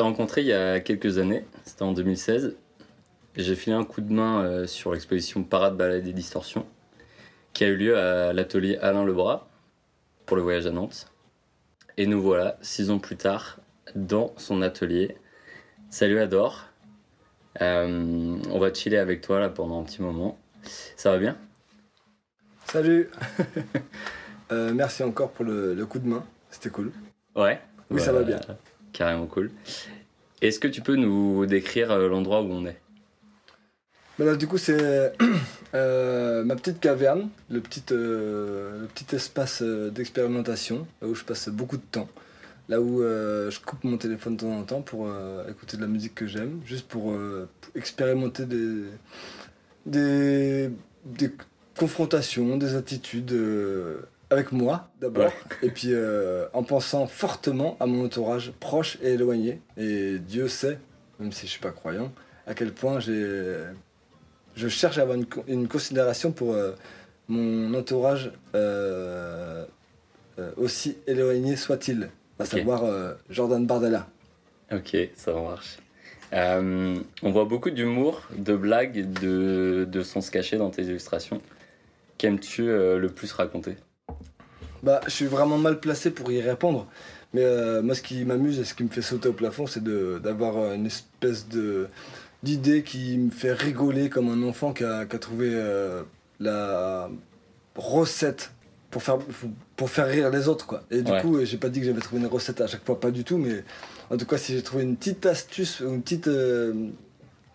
s'est rencontrés il y a quelques années, c'était en 2016. J'ai filé un coup de main euh, sur l'exposition Parade, Balade et Distorsion, qui a eu lieu à l'atelier Alain Lebras pour le voyage à Nantes. Et nous voilà, six ans plus tard, dans son atelier. Salut Adore. Euh, on va chiller avec toi là pendant un petit moment. Ça va bien? Salut Euh, Merci encore pour le, le coup de main, c'était cool. Ouais. Oui, ça va bien. Carrément cool. Est-ce que tu peux nous décrire euh, l'endroit où on est? Mais là, du coup, c'est euh, ma petite caverne, le petit, euh, le petit espace d'expérimentation, là où je passe beaucoup de temps. Là où je coupe mon téléphone de temps en temps pour écouter de la musique que j'aime, juste pour, expérimenter des, confrontations, des attitudes avec moi d'abord, Ouais. et puis euh, en pensant fortement à mon entourage proche et éloigné. Et Dieu sait, même si je suis pas croyant, à quel point j'ai, je cherche à avoir une, co- une considération pour euh, mon entourage euh, aussi éloigné soit-il, à savoir Jordan Bardella. Ok, ça marche. On voit beaucoup d'humour, de blagues, de, de sens cachés dans tes illustrations. Qu'aimes-tu le plus raconter? Bah, je suis vraiment mal placé pour y répondre. Mais euh, moi, ce qui m'amuse et ce qui me fait sauter au plafond, c'est d'avoir euh, une espèce de d'idée qui me fait rigoler comme un enfant qui a, qui a trouvé euh, la recette pour faire, pour faire rire les autres. Quoi. Et du Ouais. coup, j'ai pas dit que j'avais trouvé une recette à chaque fois, pas du tout. Mais en tout cas, si j'ai trouvé une petite astuce, une petite, euh,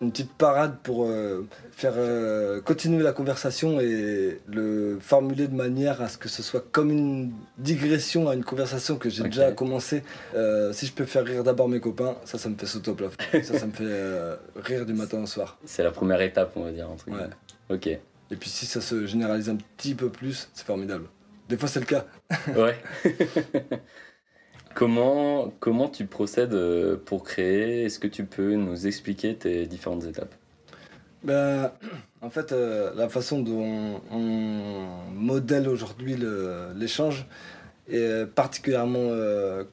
une petite parade pour euh, faire euh, continuer la conversation et le formuler de manière à ce que ce soit comme une digression à une conversation que j'ai déjà commencé. Euh, si je peux faire rire d'abord mes copains, ça, ça me fait sauter au plafond. ça, ça me fait rire du matin au soir. C'est la première étape, on va dire. Entre Ouais. Ok. Et puis si ça se généralise un petit peu plus, c'est formidable. Des fois, c'est le cas. Ouais. comment, tu procèdes euh, pour créer? Est-ce que tu peux nous expliquer tes différentes étapes? Ben, en fait, euh, la façon dont on modèle aujourd'hui l'échange est particulièrement euh,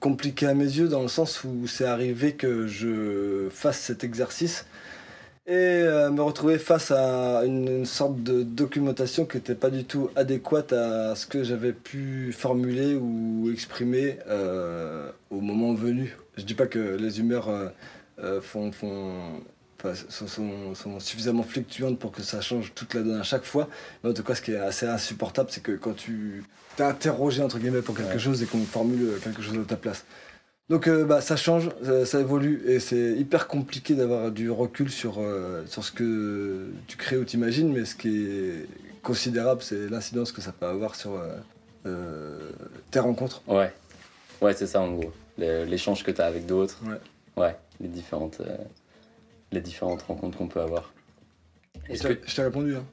compliquée à mes yeux dans le sens où c'est arrivé que je fasse cet exercice et euh, me retrouver face à une, une sorte de documentation qui n'était pas du tout adéquate à ce que j'avais pu formuler ou exprimer euh, au moment venu. Je dis pas que les humeurs euh, font, font, enfin, sont, sont- sont suffisamment fluctuantes pour que ça change toute la donne à chaque fois. Mais en tout cas, ce qui est assez insupportable, c'est que quand tu t'es interrogé entre guillemets pour quelque Ouais. chose et qu'on formule quelque chose à ta place. Donc euh, bah, ça change, ça, ça évolue et c'est hyper compliqué d'avoir du recul sur, euh, sur ce que tu crées ou t'imagines, mais ce qui est considérable, c'est l'incidence que ça peut avoir sur euh, tes rencontres. Ouais. Ouais, c'est ça en gros. L'échange que tu as avec d'autres. Ouais. Ouais, les différentes, les différentes rencontres qu'on peut avoir. Que t'ai je t'ai répondu. Hein.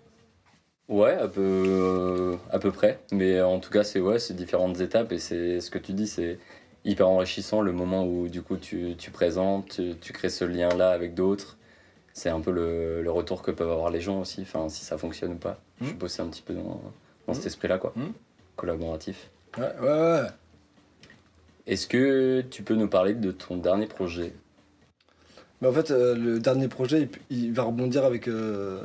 Ouais, à peu, à peu près. Mais en tout cas, c'est ouais, différentes étapes et c'est ce que tu dis, c'est hyper enrichissant le moment où du coup tu, tu présentes, tu, tu crées ce lien-là avec d'autres. C'est un peu le, le retour que peuvent avoir les gens aussi, enfin si ça fonctionne ou pas. Je Mhm. suis bossé un petit peu dans, dans cet Mhm. esprit-là, quoi. Mhm. Collaboratif. Ouais, ouais, ouais. Est-ce que tu peux nous parler de ton dernier projet? Mais en fait, euh, le dernier projet, il, il va rebondir avec euh,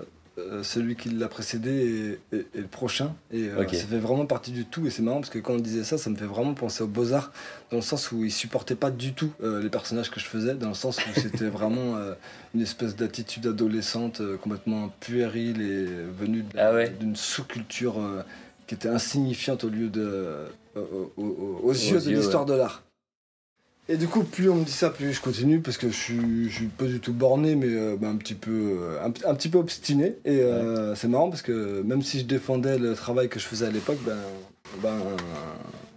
celui qui l'a précédé et, et- et le prochain. Et euh, ça fait vraiment partie du tout. Et c'est marrant parce que quand on disait ça, ça me fait vraiment penser aux Beaux-Arts, dans le sens où ils supportaient pas du tout euh, les personnages que je faisais, dans le sens où c'était vraiment euh, une espèce d'attitude adolescente euh, complètement puérile et venue Ah ouais. d'une sous-culture euh, qui était insignifiante au lieu de, euh, au- au- au- aux, yeux de l'histoire de l'art. Et du coup, plus on me dit ça, plus je continue parce que je suis, je suis pas du tout borné, mais euh, bah, un, petit peu, euh, un, un petit peu obstiné. Et euh, c'est marrant parce que même si je défendais le travail que je faisais à l'époque, ben, ben,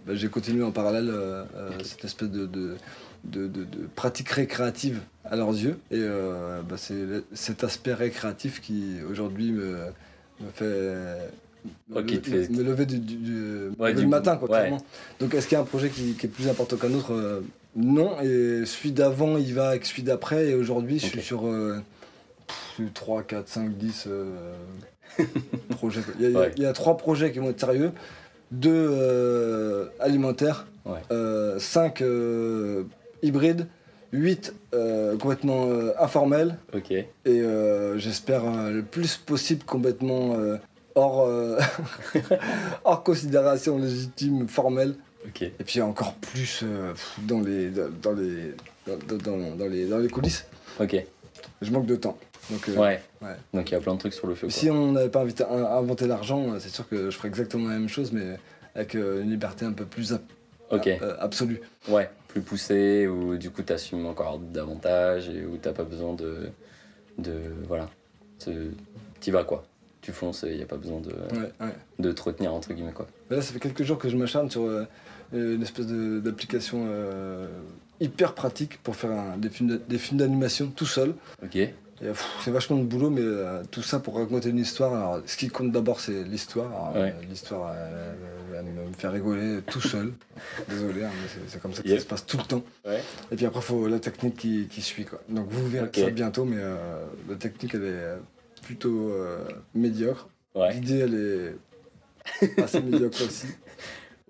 ben, j'ai continué en parallèle euh, cette espèce de, de, de, pratique récréative à leurs yeux. Et bah, c'est cet aspect récréatif qui aujourd'hui me, me fait. Me, lever du, du- du- Ouais, lever du- le matin, quoi, ouais. clairement. Donc est-ce qu'il y a un projet qui, qui est plus important qu'un autre Non, et celui d'avant il va avec celui d'après, et aujourd'hui je suis sur euh, pff, 3, 4, 5, 10 euh, projets. Il y, a, Ouais. il y a trois projets qui vont être sérieux, deux euh, alimentaires, Ouais. euh, cinq euh, hybrides, 8 euh, complètement informels et j'espère le plus possible complètement hors, hors considération légitime formelle. Et puis encore plus euh, dans, les, dans, les, dans, dans- dans les, dans les coulisses. Ok. Je manque de temps. Donc, euh, Ouais. ouais. Donc il y a plein de trucs sur le feu. Si on n'avait pas invité- inventé l'argent, euh, c'est sûr que je ferais exactement la même chose, mais avec euh, une liberté un peu plus ab- quoi. Ok. euh, absolue. Ouais. Plus poussé ou du coup t'assumes encore davantage et où t'as pas besoin de de voilà. T'y vas quoi. Tu fonces et y a pas besoin de Ouais, ouais. de te retenir entre guillemets quoi. Là, ça fait quelques jours que je m'acharne sur euh, une espèce d'application euh, hyper pratique pour faire un- des films d'animation tout seul. Ok. C'est vachement de boulot, mais euh, tout ça pour raconter une histoire. Alors, ce qui compte d'abord, c'est l'histoire. Ouais. euh, L'histoire, euh, elle me fait rigoler tout seul. Désolé, hein, mais c'est- comme ça que ça se passe tout le temps. Ouais. Et puis après, il faut la technique qui, qui suit. Quoi. Donc vous verrez ça bientôt, mais euh, la technique, elle est euh, plutôt euh, médiocre. Ouais. L'idée, elle est assez médiocre aussi.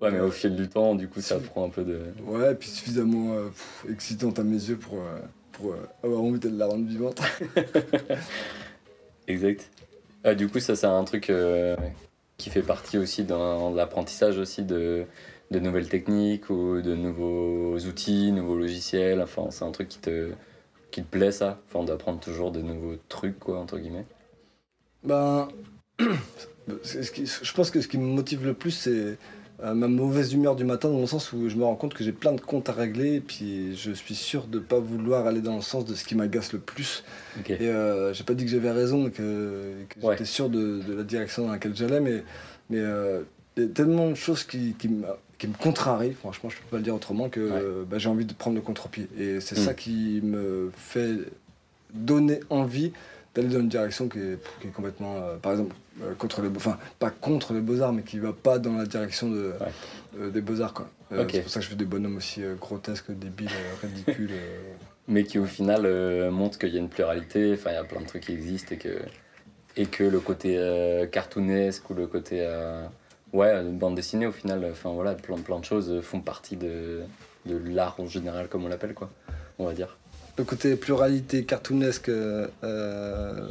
Ouais, mais au fil du temps, du coup, ça prend un peu de. Ouais, et puis suffisamment euh, pff, excitante à mes yeux pour, euh, pour euh, avoir envie de la rendre vivante. Exact. Ah, du coup, ça, c'est un truc euh, qui fait partie aussi dans l'apprentissage aussi de, de nouvelles techniques ou de nouveaux outils, nouveaux logiciels. Enfin, c'est un truc qui te, qui te plaît, ça? Enfin, d'apprendre toujours de nouveaux trucs, quoi, entre guillemets? Ben, je pense que ce qui me motive le plus, c'est euh, ma mauvaise humeur du matin, dans le sens où je me rends compte que j'ai plein de comptes à régler, et puis je suis sûr de pas vouloir aller dans le sens de ce qui m'agace le plus. Ok. Et euh, j'ai pas dit que j'avais raison que, que Ouais. j'étais sûr de, de la direction dans laquelle j'allais, mais mais euh, il y a tellement de choses qui, qui, me, qui me contrarient, franchement, je peux pas le dire autrement, que Ouais. euh, bah, j'ai envie de prendre le contre-pied. Et c'est Mm. ça qui me fait donner envie d'aller dans une direction qui est, qui est complètement, euh, par exemple, euh, contre les, beaux- enfin pas contre les beaux-arts, mais qui va pas dans la direction de, euh, des beaux-arts. quoi. Euh, Ok. C'est pour ça que je fais des bonhommes aussi grotesques, débiles, ridicules. Mais qui, au final, euh, montre qu'il y a une pluralité. Enfin, il y a plein de trucs qui existent et que, et que le côté cartoonesque ou le côté. ouais, une bande dessinée, au final, enfin, voilà, plein, plein de choses font partie de, de l'art en général, comme on l'appelle, quoi. On va dire. Le côté pluralité cartoonesque euh, euh,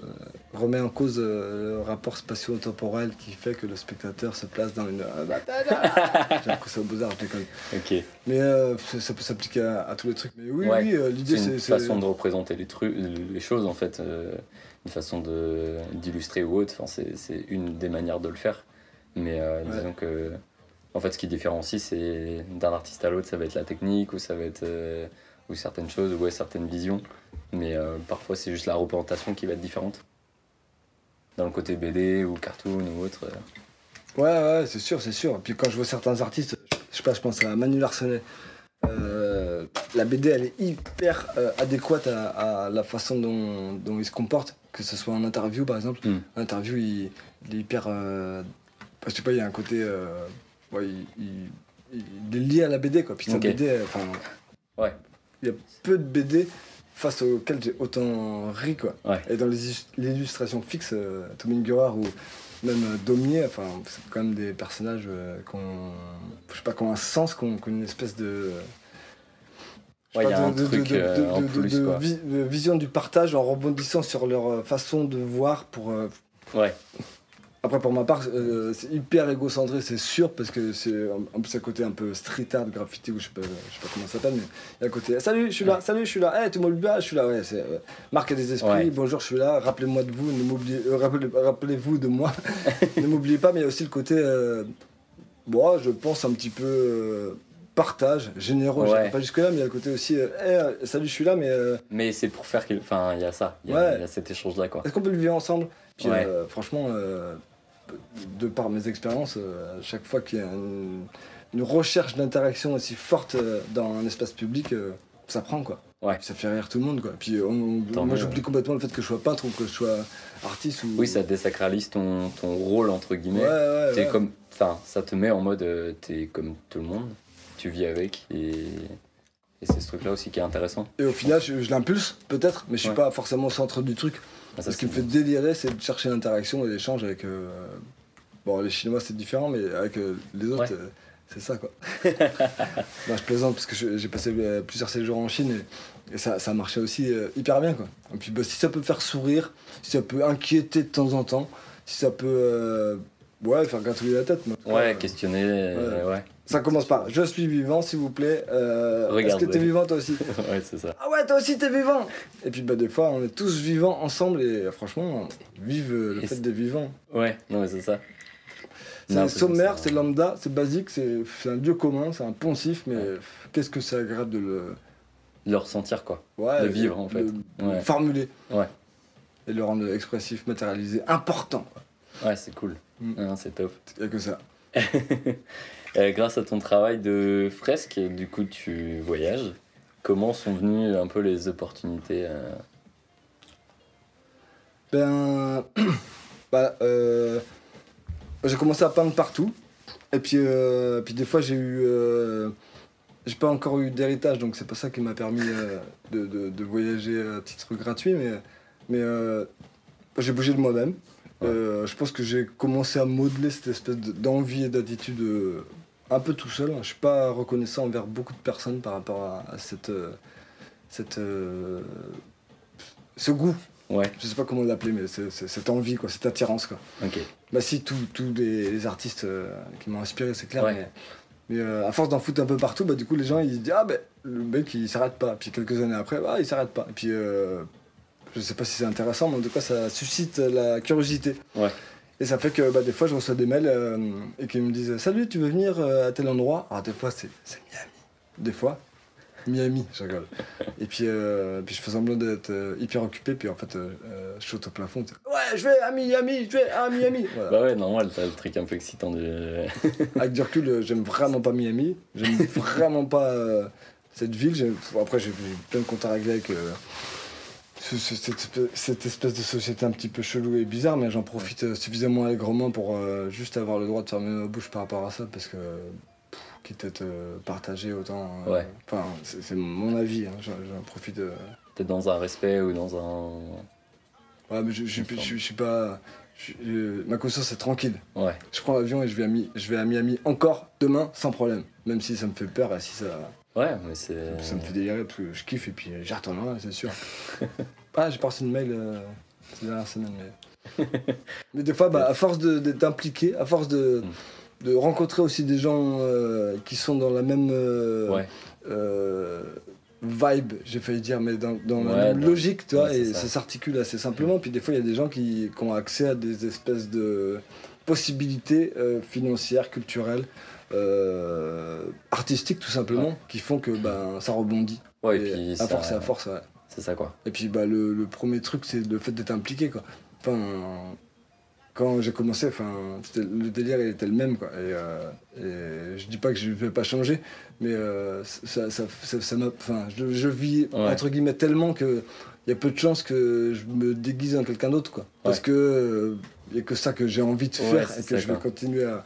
remet en cause euh, le rapport spatio-temporel qui fait que le spectateur se place dans une. bah, J'ai l'impression au beaux-arts, je déconne. Ok. Mais euh, ça, ça peut s'appliquer à, à tous les trucs. Mais oui, Ouais. oui, euh, l'idée C'est une c'est. façon de représenter les trucs, les choses en fait, euh, une façon de d'illustrer ou autre. Enfin, c'est une des manières de le faire. Mais euh, Ouais. disons que, en fait, ce qui différencie, c'est d'un artiste à l'autre, ça va être la technique ou ça va être euh, ou certaines choses ou ouais, certaines visions. Mais euh, parfois, c'est juste la représentation qui va être différente. Dans le côté BD ou cartoon ou autre. euh. Ouais, ouais, c'est sûr, c'est sûr. Puis quand je vois certains artistes, je sais pas, je pense à Manu Larsenet. euh, la BD, elle est hyper adéquate à, à la façon dont, dont il se comporte, que ce soit en interview par exemple. Mm. En interview, il, il est hyper. je sais pas, il y a un côté. ouais, il, il- il est lié à la BD, quoi. Puis sa Ok. BD, enfin. Ouais. Il y a peu de BD face auxquelles j'ai autant ri, quoi. Ouais. Et dans l'illustration fixe, euh, Tommy Guerrard ou même euh, Daumier, enfin, c'est quand même des personnages euh, qui ont, je sais pas, qui ont un sens, qui ont, qui ont une espèce de. je sais Ouais, pas, il y a de- un de- truc, de- de- euh, en de- plus, de quoi. vi- de vision du partage en rebondissant sur leur façon de voir pour. Ouais. Après, pour ma part, euh, c'est hyper égocentré, c'est sûr, parce que c'est en plus un côté un peu street art, graffiti, ou je sais pas, je sais pas comment ça s'appelle, mais il y a un côté Salut, je suis là, salut, je suis là, hey, tu m'oublies pas, je suis là, ouais, c'est euh, marquer des esprits, Ouais. bonjour, je suis là, rappelez-moi de vous, ne m'oubliez, euh, rappelez, rappelez-vous de moi, ne m'oubliez pas, mais il y a aussi le côté, bon, je pense un petit peu partage, généreux, Ouais. pas jusque-là, mais il y a le côté aussi, euh, Hey, salut, je suis là, mais euh, Mais c'est pour faire qu'il. Enfin, il y a ça. Il y, a- Ouais. il y a cet échange-là, quoi. est-ce qu'on peut le vivre ensemble? Puis Ouais. euh, franchement, de par mes expériences, euh, à chaque fois qu'il y a une, une recherche d'interaction aussi forte euh, dans un espace public, euh, ça prend quoi. Ouais. Ça fait rire tout le monde quoi. Puis on- moi j'oublie complètement le fait que je sois peintre ou que je sois artiste ou. Oui, ça désacralise ton, ton rôle, entre guillemets. ouais, ouais. comme, enfin, ça te met en mode, t'es comme tout le monde, tu vis avec, et, et c'est ce truc-là aussi qui est intéressant. Et au final, je, je l'impulse peut-être, mais je suis pas forcément au centre du truc. Ah, ça, Ce qui me fait délirer, c'est de chercher l'interaction et l'échange avec. euh, Bon, les Chinois c'est différent, mais avec euh, les autres, Ouais. euh, c'est ça quoi. non, je plaisante parce que j'ai passé plusieurs séjours en Chine Et ça, ça marchait aussi hyper bien, quoi. Et puis, bah, si ça peut faire sourire, si ça peut inquiéter de temps en temps, si ça peut, ouais, faire gratouiller la tête. cas, Ouais, questionner. ouais. Ça commence par je suis vivant, s'il vous plaît. Euh, Est-ce que t'es vivant toi aussi ouais, c'est ça. Ah ouais, toi aussi t'es vivant Et puis bah, des fois, on est tous vivants ensemble et franchement, vive euh, le Et fait d'être vivant. Ouais, non, mais c'est ça. C'est sommaire, c'est lambda, c'est basique, c'est un lieu commun, c'est un poncif, mais Ouais. qu'est-ce que c'est agréable de le. Le ressentir, quoi. Ouais, De vivre, en fait. de- de Ouais. formuler. Ouais. Et le rendre expressif, matérialisé, important. Ouais, c'est cool. Mm. C'est top. Il a que ça. Euh, grâce à ton travail de fresque, du coup, tu voyages. Comment sont venues un peu les opportunités euh, Ben. bah, euh, j'ai commencé à peindre partout. Et puis, puis des fois, j'ai eu. j'ai pas encore eu d'héritage, donc c'est pas ça qui m'a permis de, de- de voyager à titre gratuit, mais, mais j'ai bougé de moi-même. Euh, je pense que j'ai commencé à modeler cette espèce de- d'envie et d'attitude euh, un peu tout seul. Je suis pas reconnaissant envers beaucoup de personnes par rapport à, à cette, euh, cette, euh, ce goût Ouais, je sais pas comment l'appeler, mais c'est- c'est- cette envie, quoi, cette attirance. Quoi. ok. Bah si, tous les, les artistes euh, qui m'ont inspiré, c'est clair, Ouais. mais, mais euh, à force d'en foutre un peu partout, bah, du coup les gens ils se disent, ah ben le mec il s'arrête pas. Puis quelques années après, ah, il s'arrête pas. Et puis euh, je sais pas si c'est intéressant, mais en tout cas ça suscite la curiosité. Ouais. Et ça fait que bah, des fois je reçois des mails euh, et qu'ils me disent, salut, tu veux venir euh, à tel endroit? Alors des fois c'est Miami. Des fois, Miami, je rigole. Et puis, euh, puis je fais semblant d'être euh, hyper occupé, puis en fait, euh, je saute au plafond. c'est, Ouais, je vais à Miami, je vais à Miami. Voilà. Bah ouais, normal, t'as le truc un peu excitant du. Avec du recul, j'aime vraiment pas Miami. J'aime vraiment pas cette ville. Après, j'ai plein de comptes à régler avec cette, espèce- de société un petit peu chelou et bizarre, mais j'en profite euh, suffisamment allègrement pour euh, juste avoir le droit de fermer ma bouche par rapport à ça, parce que pff, quitte à être euh, partagé autant. euh, Ouais. Enfin, c'est mon avis. hein, J'en profite. T'es dans un respect ou dans un. Ouais, mais je, je, je, je- je suis pas. ma conscience est tranquille. Ouais, Je prends l'avion et je vais, à je vais à Miami encore demain sans problème. Même si ça me fait peur et si ça, ouais, mais c'est. ça me fait délirer parce que je kiffe et puis j'y retournerai, c'est sûr. ah, j'ai pas reçu de mail euh, ces dernières semaines. Mais, mais des fois, bah, à force d'être impliqué, à force de, de rencontrer aussi des gens euh, qui sont dans la même. euh, Ouais, euh, vibe, j'ai failli dire, mais dans, dans Ouais, la même dans- logique, tu vois, ouais, et ça. ça s'articule assez simplement. Puis des fois, il y a des gens qui, qui ont accès à des espèces de possibilités euh, financières, culturelles, euh, artistiques tout simplement, qui font que ben, ça rebondit. ouais, et Et puis. à ça- force et à force, ouais. C'est ça, quoi. Et puis bah, le, le premier truc, c'est le fait d'être impliqué. Quoi. Enfin, quand j'ai commencé, enfin, le délire il était le même. Quoi. Et, euh, et je dis pas que je vais pas changer, mais euh, ça, ça, ça, ça m'a- enfin, je, je vis Ouais. entre guillemets tellement que il y a peu de chances que je me déguise en quelqu'un d'autre. Quoi. Parce que il y a que ça que j'ai envie de faire et que je vais quoi. continuer à,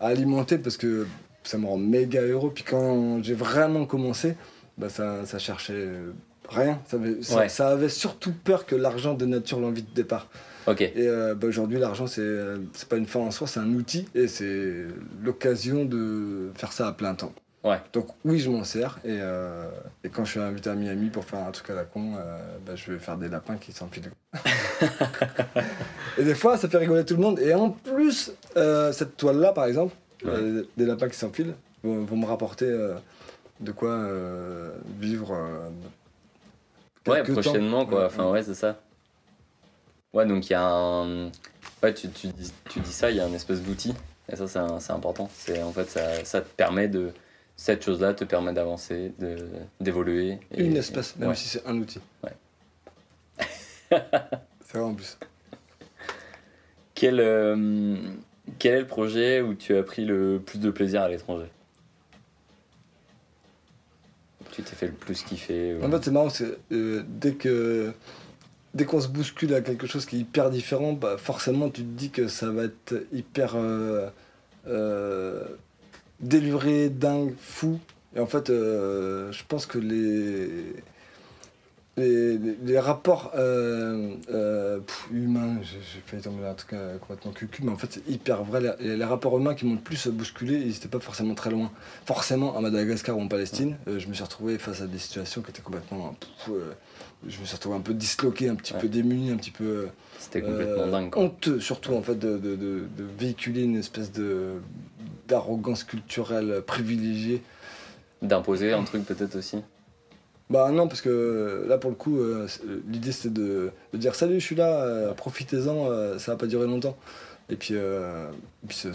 à alimenter parce que ça me rend méga heureux. Puis quand j'ai vraiment commencé, bah, ça, ça cherchait rien. Ça avait, ça- Ouais. ça avait surtout peur que l'argent dénature l'envie de départ. Et euh, bah, aujourd'hui, l'argent, c'est c'est pas une fin en soi, c'est un outil et c'est l'occasion de faire ça à plein temps. Ouais. Donc oui, je m'en sers et, euh, et quand je suis invité à Miami pour faire un truc à la con, euh, bah, je vais faire des lapins qui s'enfilent. et des fois, ça fait rigoler tout le monde. Et en plus, euh, cette toile-là, par exemple, Ouais. euh, des lapins qui s'enfilent, vont, vont me rapporter euh, de quoi vivre. ouais, temps. prochainement, quoi. Enfin, ouais. ouais, c'est ça. Ouais, donc il y a un. Ouais, tu, tu, dis, tu dis ça, il y a un espèce d'outil. Et ça, c'est important. C'est En fait, ça, ça te permet de. Cette chose-là te permet d'avancer, de- d'évoluer. Une espèce, même ouais. si c'est un outil. Ouais. c'est vrai en plus. Quel, quel est le projet où tu as pris le plus de plaisir à l'étranger? Tu t'es fait le plus kiffer En fait, c'est marrant, c'est euh, dès que dès qu'on se bouscule à quelque chose qui est hyper différent, bah, forcément, tu te dis que ça va être hyper euh, euh, déluré, dingue, fou. Et en fait, euh, je pense que les les, les- les rapports euh, euh, pff, humains, j'ai failli tomber là, en tout cas complètement cucu, mais en fait c'est hyper vrai. Les, les rapports humains qui m'ont le plus bousculé, ils n'étaient pas forcément très loin. Forcément, à Madagascar ou en Palestine, euh, je me suis retrouvé face à des situations qui étaient complètement. pff, euh, je me suis retrouvé un peu disloqué, un petit Ouais. peu démuni, un petit peu. euh, C'était complètement euh, dingue. Quoi. honteux surtout en fait de, de- de- de véhiculer une espèce de d'arrogance culturelle privilégiée. D'imposer un truc peut-être aussi. Bah non parce que là pour le coup euh, c'est- l'idée c'était de, de dire salut je suis là, euh, profitez-en, euh, ça va pas durer longtemps. Et puis, euh, et puis ça,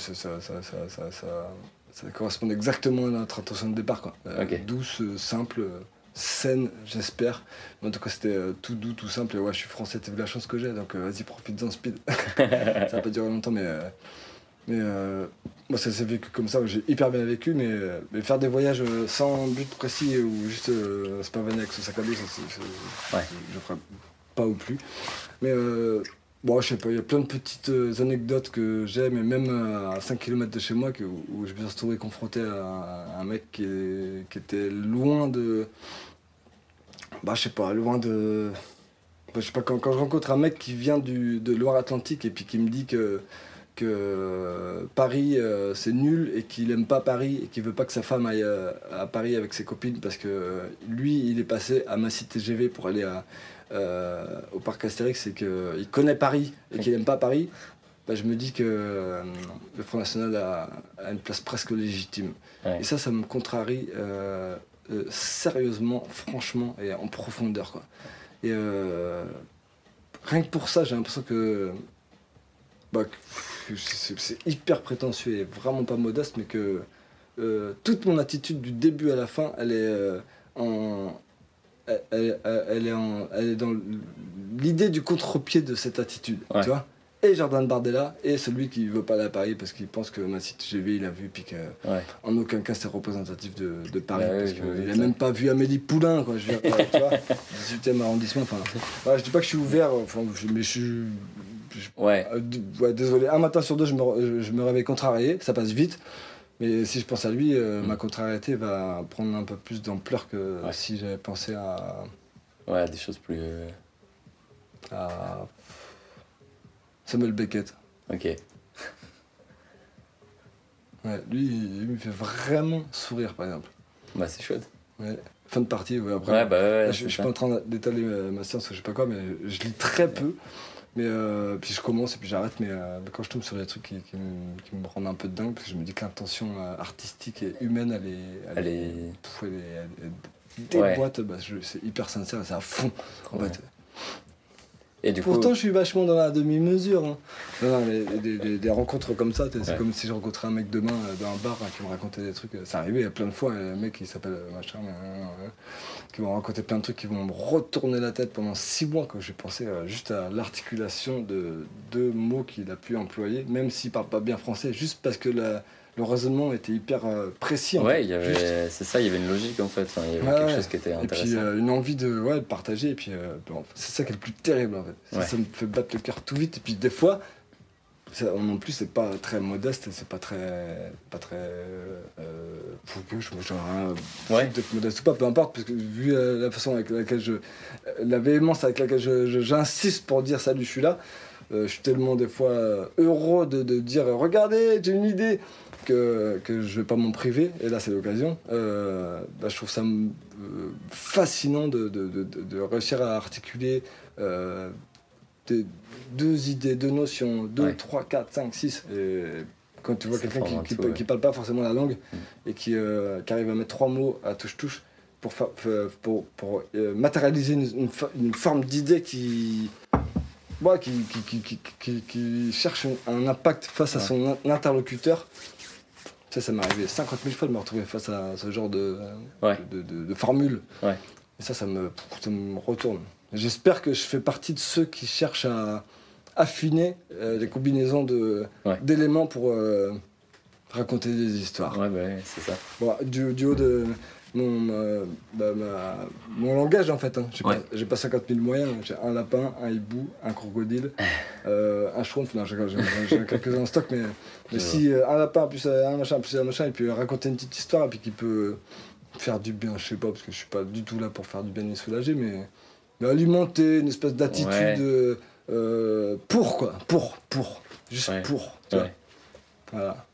correspond exactement à notre intention de départ quoi. Euh. Douce, euh, simple, euh, saine j'espère. En tout cas c'était euh, tout doux, tout simple et ouais je suis français, t'as vu la chance que j'ai donc euh, vas-y profite-en speed. ça va pas durer longtemps, mais, euh, mais euh, moi ça s'est vécu comme ça, j'ai hyper bien vécu, mais, euh, mais faire des voyages euh, sans but précis ou juste euh, se pavaner avec son sac à dos, ça, Ouais. je ferai pas ou plus. Mais bon, je sais pas, il y a plein de petites anecdotes que j'aime, et même à 5 km de chez moi, que, où je me suis retrouvé confronté à, un mec qui, est- qui était loin de. Bah, je sais pas, loin de. bah, je sais pas, quand, quand je rencontre un mec qui vient du, de Loire-Atlantique et puis qui me dit que, que Paris euh, c'est nul et qu'il aime pas Paris et qu'il veut pas que sa femme aille euh, à Paris avec ses copines parce que euh, lui il est passé à Massy TGV pour aller à, euh, au parc Astérix et qu'il connaît Paris et qu'il aime pas Paris, bah, je me dis que euh, le Front National a, a une place presque légitime. Ouais. Et ça, ça me contrarie euh, euh, sérieusement, franchement et en profondeur. Quoi. Et euh, rien que pour ça, j'ai l'impression que, bah, que c'est hyper prétentieux et vraiment pas modeste, mais que euh, toute mon attitude du début à la fin, elle est euh, en. Elle, elle- elle est en, elle est dans l'idée du contre-pied de cette attitude, Ouais. tu vois. Et Jordan Bardella, et celui qui veut pas aller à Paris parce qu'il pense que ma site GV il a vu, puis que Ouais. en aucun cas c'est représentatif de, de Paris Ouais, parce ouais, qu'il a même pas vu Amélie Poulain quoi je veux dire, tu vois 18e arrondissement enfin voilà, je dis pas que je suis ouvert enfin mais je suis je- Ouais. euh, ouais, désolé un matin sur deux je me, je- me réveille contrarié ça passe vite mais si je pense à lui euh, Mm. ma contrariété va prendre un peu plus d'ampleur que Ouais. si j'avais pensé à, Ouais, des choses plus. à Samuel Beckett Ok. ouais, lui il me fait vraiment sourire par exemple Bah, c'est chouette. ouais. fin de partie ouais, après Ouais, bah ouais. Là, je, je suis pas en train d'étaler euh, ma science ou je sais pas quoi, mais je lis très peu. Mais euh, puis je commence et puis j'arrête. Mais euh, quand je tombe sur des trucs qui, qui me, qui me rendent un peu dingue, parce que je me dis que l'intention euh, artistique et humaine, elle est. Elle est. pff, elle est- elle est- Ouais. déboîte, bah, c'est hyper sincère, c'est à fond. En Ouais. fait. Et du Pourtant, coup. je suis vachement dans la demi-mesure. hein. Non, non, mais des, des- des rencontres comme ça, c'est Ouais. comme si je rencontrais un mec demain euh, dans un bar hein, qui me racontait des trucs. C'est arrivé il y a plein de fois, un mec qui s'appelle euh, machin, euh, euh, qui vont raconter plein de trucs qui vont me retourner la tête pendant six mois quand j'ai pensé euh, juste à l'articulation de deux mots qu'il a pu employer, même s'il parle pas bien français, juste parce que la- le raisonnement était hyper euh, précis. en Ouais, il y avait. C'est ça, il y avait une logique en fait. Enfin, il y avait Ouais, quelque ouais. chose qui était Et puis intéressant. euh, une envie de, ouais, de partager, et puis euh, bon, c'est ça qui est le plus terrible en fait. Ça, Ouais. ça me fait battre le cœur tout vite, et puis des fois, ça, non plus c'est pas très modeste, c'est pas très. pas très. Euh, genre d'être modeste ou pas, peu importe, parce que vu la façon avec laquelle je. la véhémence avec laquelle j'insiste pour dire salut, je suis là, euh, je suis tellement des fois heureux de, de dire regardez, j'ai une idée que, que je vais pas m'en priver, et là c'est l'occasion. Euh, bah, je trouve ça euh, fascinant de, de- de- de- de réussir à articuler euh, des- deux idées, deux notions, deux, Ouais. trois, quatre, cinq, six. Et quand tu vois quelqu'un qui, qui, ouais. qui parle pas forcément la langue Mm. et qui, euh, qui arrive à mettre trois mots à touche-touche pour, matérialiser une, une fo- une forme d'idée qui, ouais, qui, qui, qui, qui, qui- qui cherche un, impact face à son in- interlocuteur. Ça, ça m'est arrivé 50 000 fois de me retrouver face à ce genre de, Ouais. de, de- de formule. Ouais. Et ça, ça me, ça me retourne. J'espère que je fais partie de ceux qui cherchent à affiner euh, les combinaisons de- Ouais. d'éléments pour euh, raconter des histoires. Ouais, bah ouais, c'est ça. Bon, du, du haut de mon, bah, ma- mon langage, en fait. hein. J'ai Ouais. pas, j'ai pas 50 000 moyens. J'ai un lapin, un hibou, un crocodile, euh, un schtroumpf. Non, j'ai quelques-uns en stock, mais, mais si euh, un lapin, plus euh, un machin, plus un machin, il peut raconter une petite histoire et puis qui peut faire du bien, je sais pas, parce que je suis pas du tout là pour faire du bien ni soulager, mais Mais alimenter une espèce d'attitude Ouais. euh, pour quoi, pour, pour, juste Ouais. pour. tu vois. Voilà.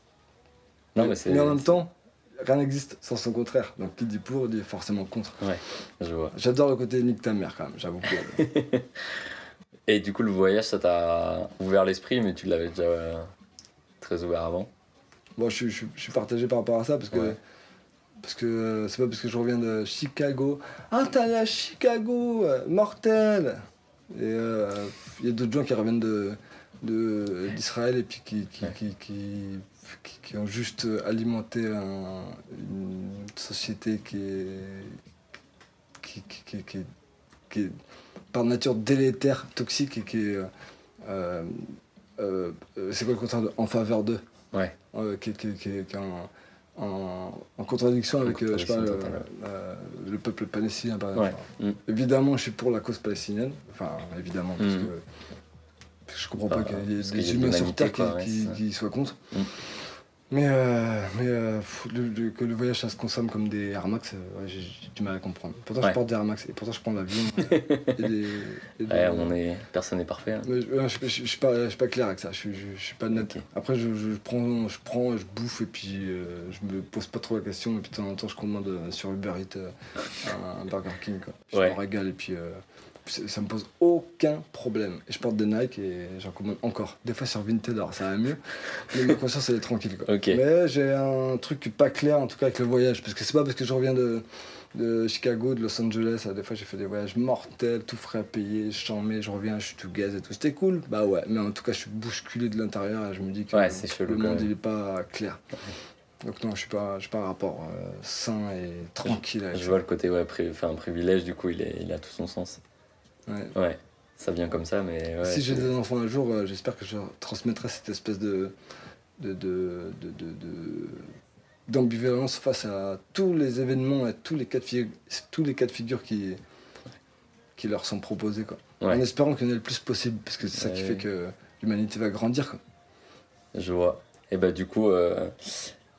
Non, mais c'est. mais en même temps, rien n'existe sans son contraire. Donc qui dit pour dit forcément contre. Je vois. J'adore le côté nique ta mère quand même, j'avoue. Et du coup, le voyage, ça t'a ouvert l'esprit, mais tu l'avais déjà euh, très ouvert avant? Bon, je, suis- je suis- je suis partagé par rapport à ça parce que. Ouais. Parce que euh, c'est pas parce que je reviens de Chicago. Ah, t'es allé à Chicago, mortel Et euh, il y a d'autres gens qui reviennent de de- d'Israël et puis qui qui, Ouais. qui, qui- qui- qui ont juste alimenté un- une société qui est, qui, qui- qui- est par nature délétère, toxique et qui est. euh, euh, euh, c'est quoi le contraire de en faveur d'eux? Ouais. euh, qui, est en, en- en contradiction avec euh, je sais pas, contradiction le, euh, le peuple palestinien par Ouais. exemple. Mm. Évidemment, je suis pour la cause palestinienne. Enfin, évidemment, Mm. parce que je comprends pas qu'il y ait des humains sur Terre qui, ouais, soient contre. Mm. Mais, euh, mais euh, pff, le- le- que le voyage ça se consomme comme des Air Max, euh, ouais, j'ai du mal à comprendre. Pourtant, Ouais. je porte des Air Max et pourtant, je prends l'avion. Ouais, on est... Personne n'est parfait. hein. mais je, je, suis pas, je suis pas clair avec ça, je, je, suis pas net. Après, je, prends, je prends, je bouffe et puis euh, je me pose pas trop la question. Et puis de temps en temps, je commande sur Uber Eats un, un Burger King. Quoi. Je me régale et puis ça me pose aucun problème. Et je porte des Nike et j'en commande encore. Des fois sur Vinted, alors ça va mieux. Mais ma conscience, elle est tranquille. Quoi. Mais j'ai un truc pas clair en tout cas avec le voyage. Parce que c'est pas parce que je reviens de, de Chicago, de Los Angeles. euh, Des fois j'ai fait des voyages mortels, tout frais à payer, je t'en mets, je reviens, je suis tout gaz et tout. C'était cool. Bah ouais, mais en tout cas je suis bousculé de l'intérieur et je me dis que Ouais, c'est chelou, le monde il est pas clair. Donc non, je suis pas, je suis pas un rapport euh, sain et tranquille Je vois le côté ouais, pri- un privilège, du coup, il, est... il a tout son sens. Ouais. Ouais, ça vient comme ça, mais. Ouais, si j'ai des enfants un jour, euh, j'espère que je transmettrai cette espèce de de, de, de, d'ambivalence face à tous les événements et tous les cas de figure, tous les cas de figure qui qui leur sont proposés quoi. En espérant qu'il y en ait le plus possible parce que c'est ça qui fait que l'humanité va grandir quoi. Je vois. Et bah, du coup, euh,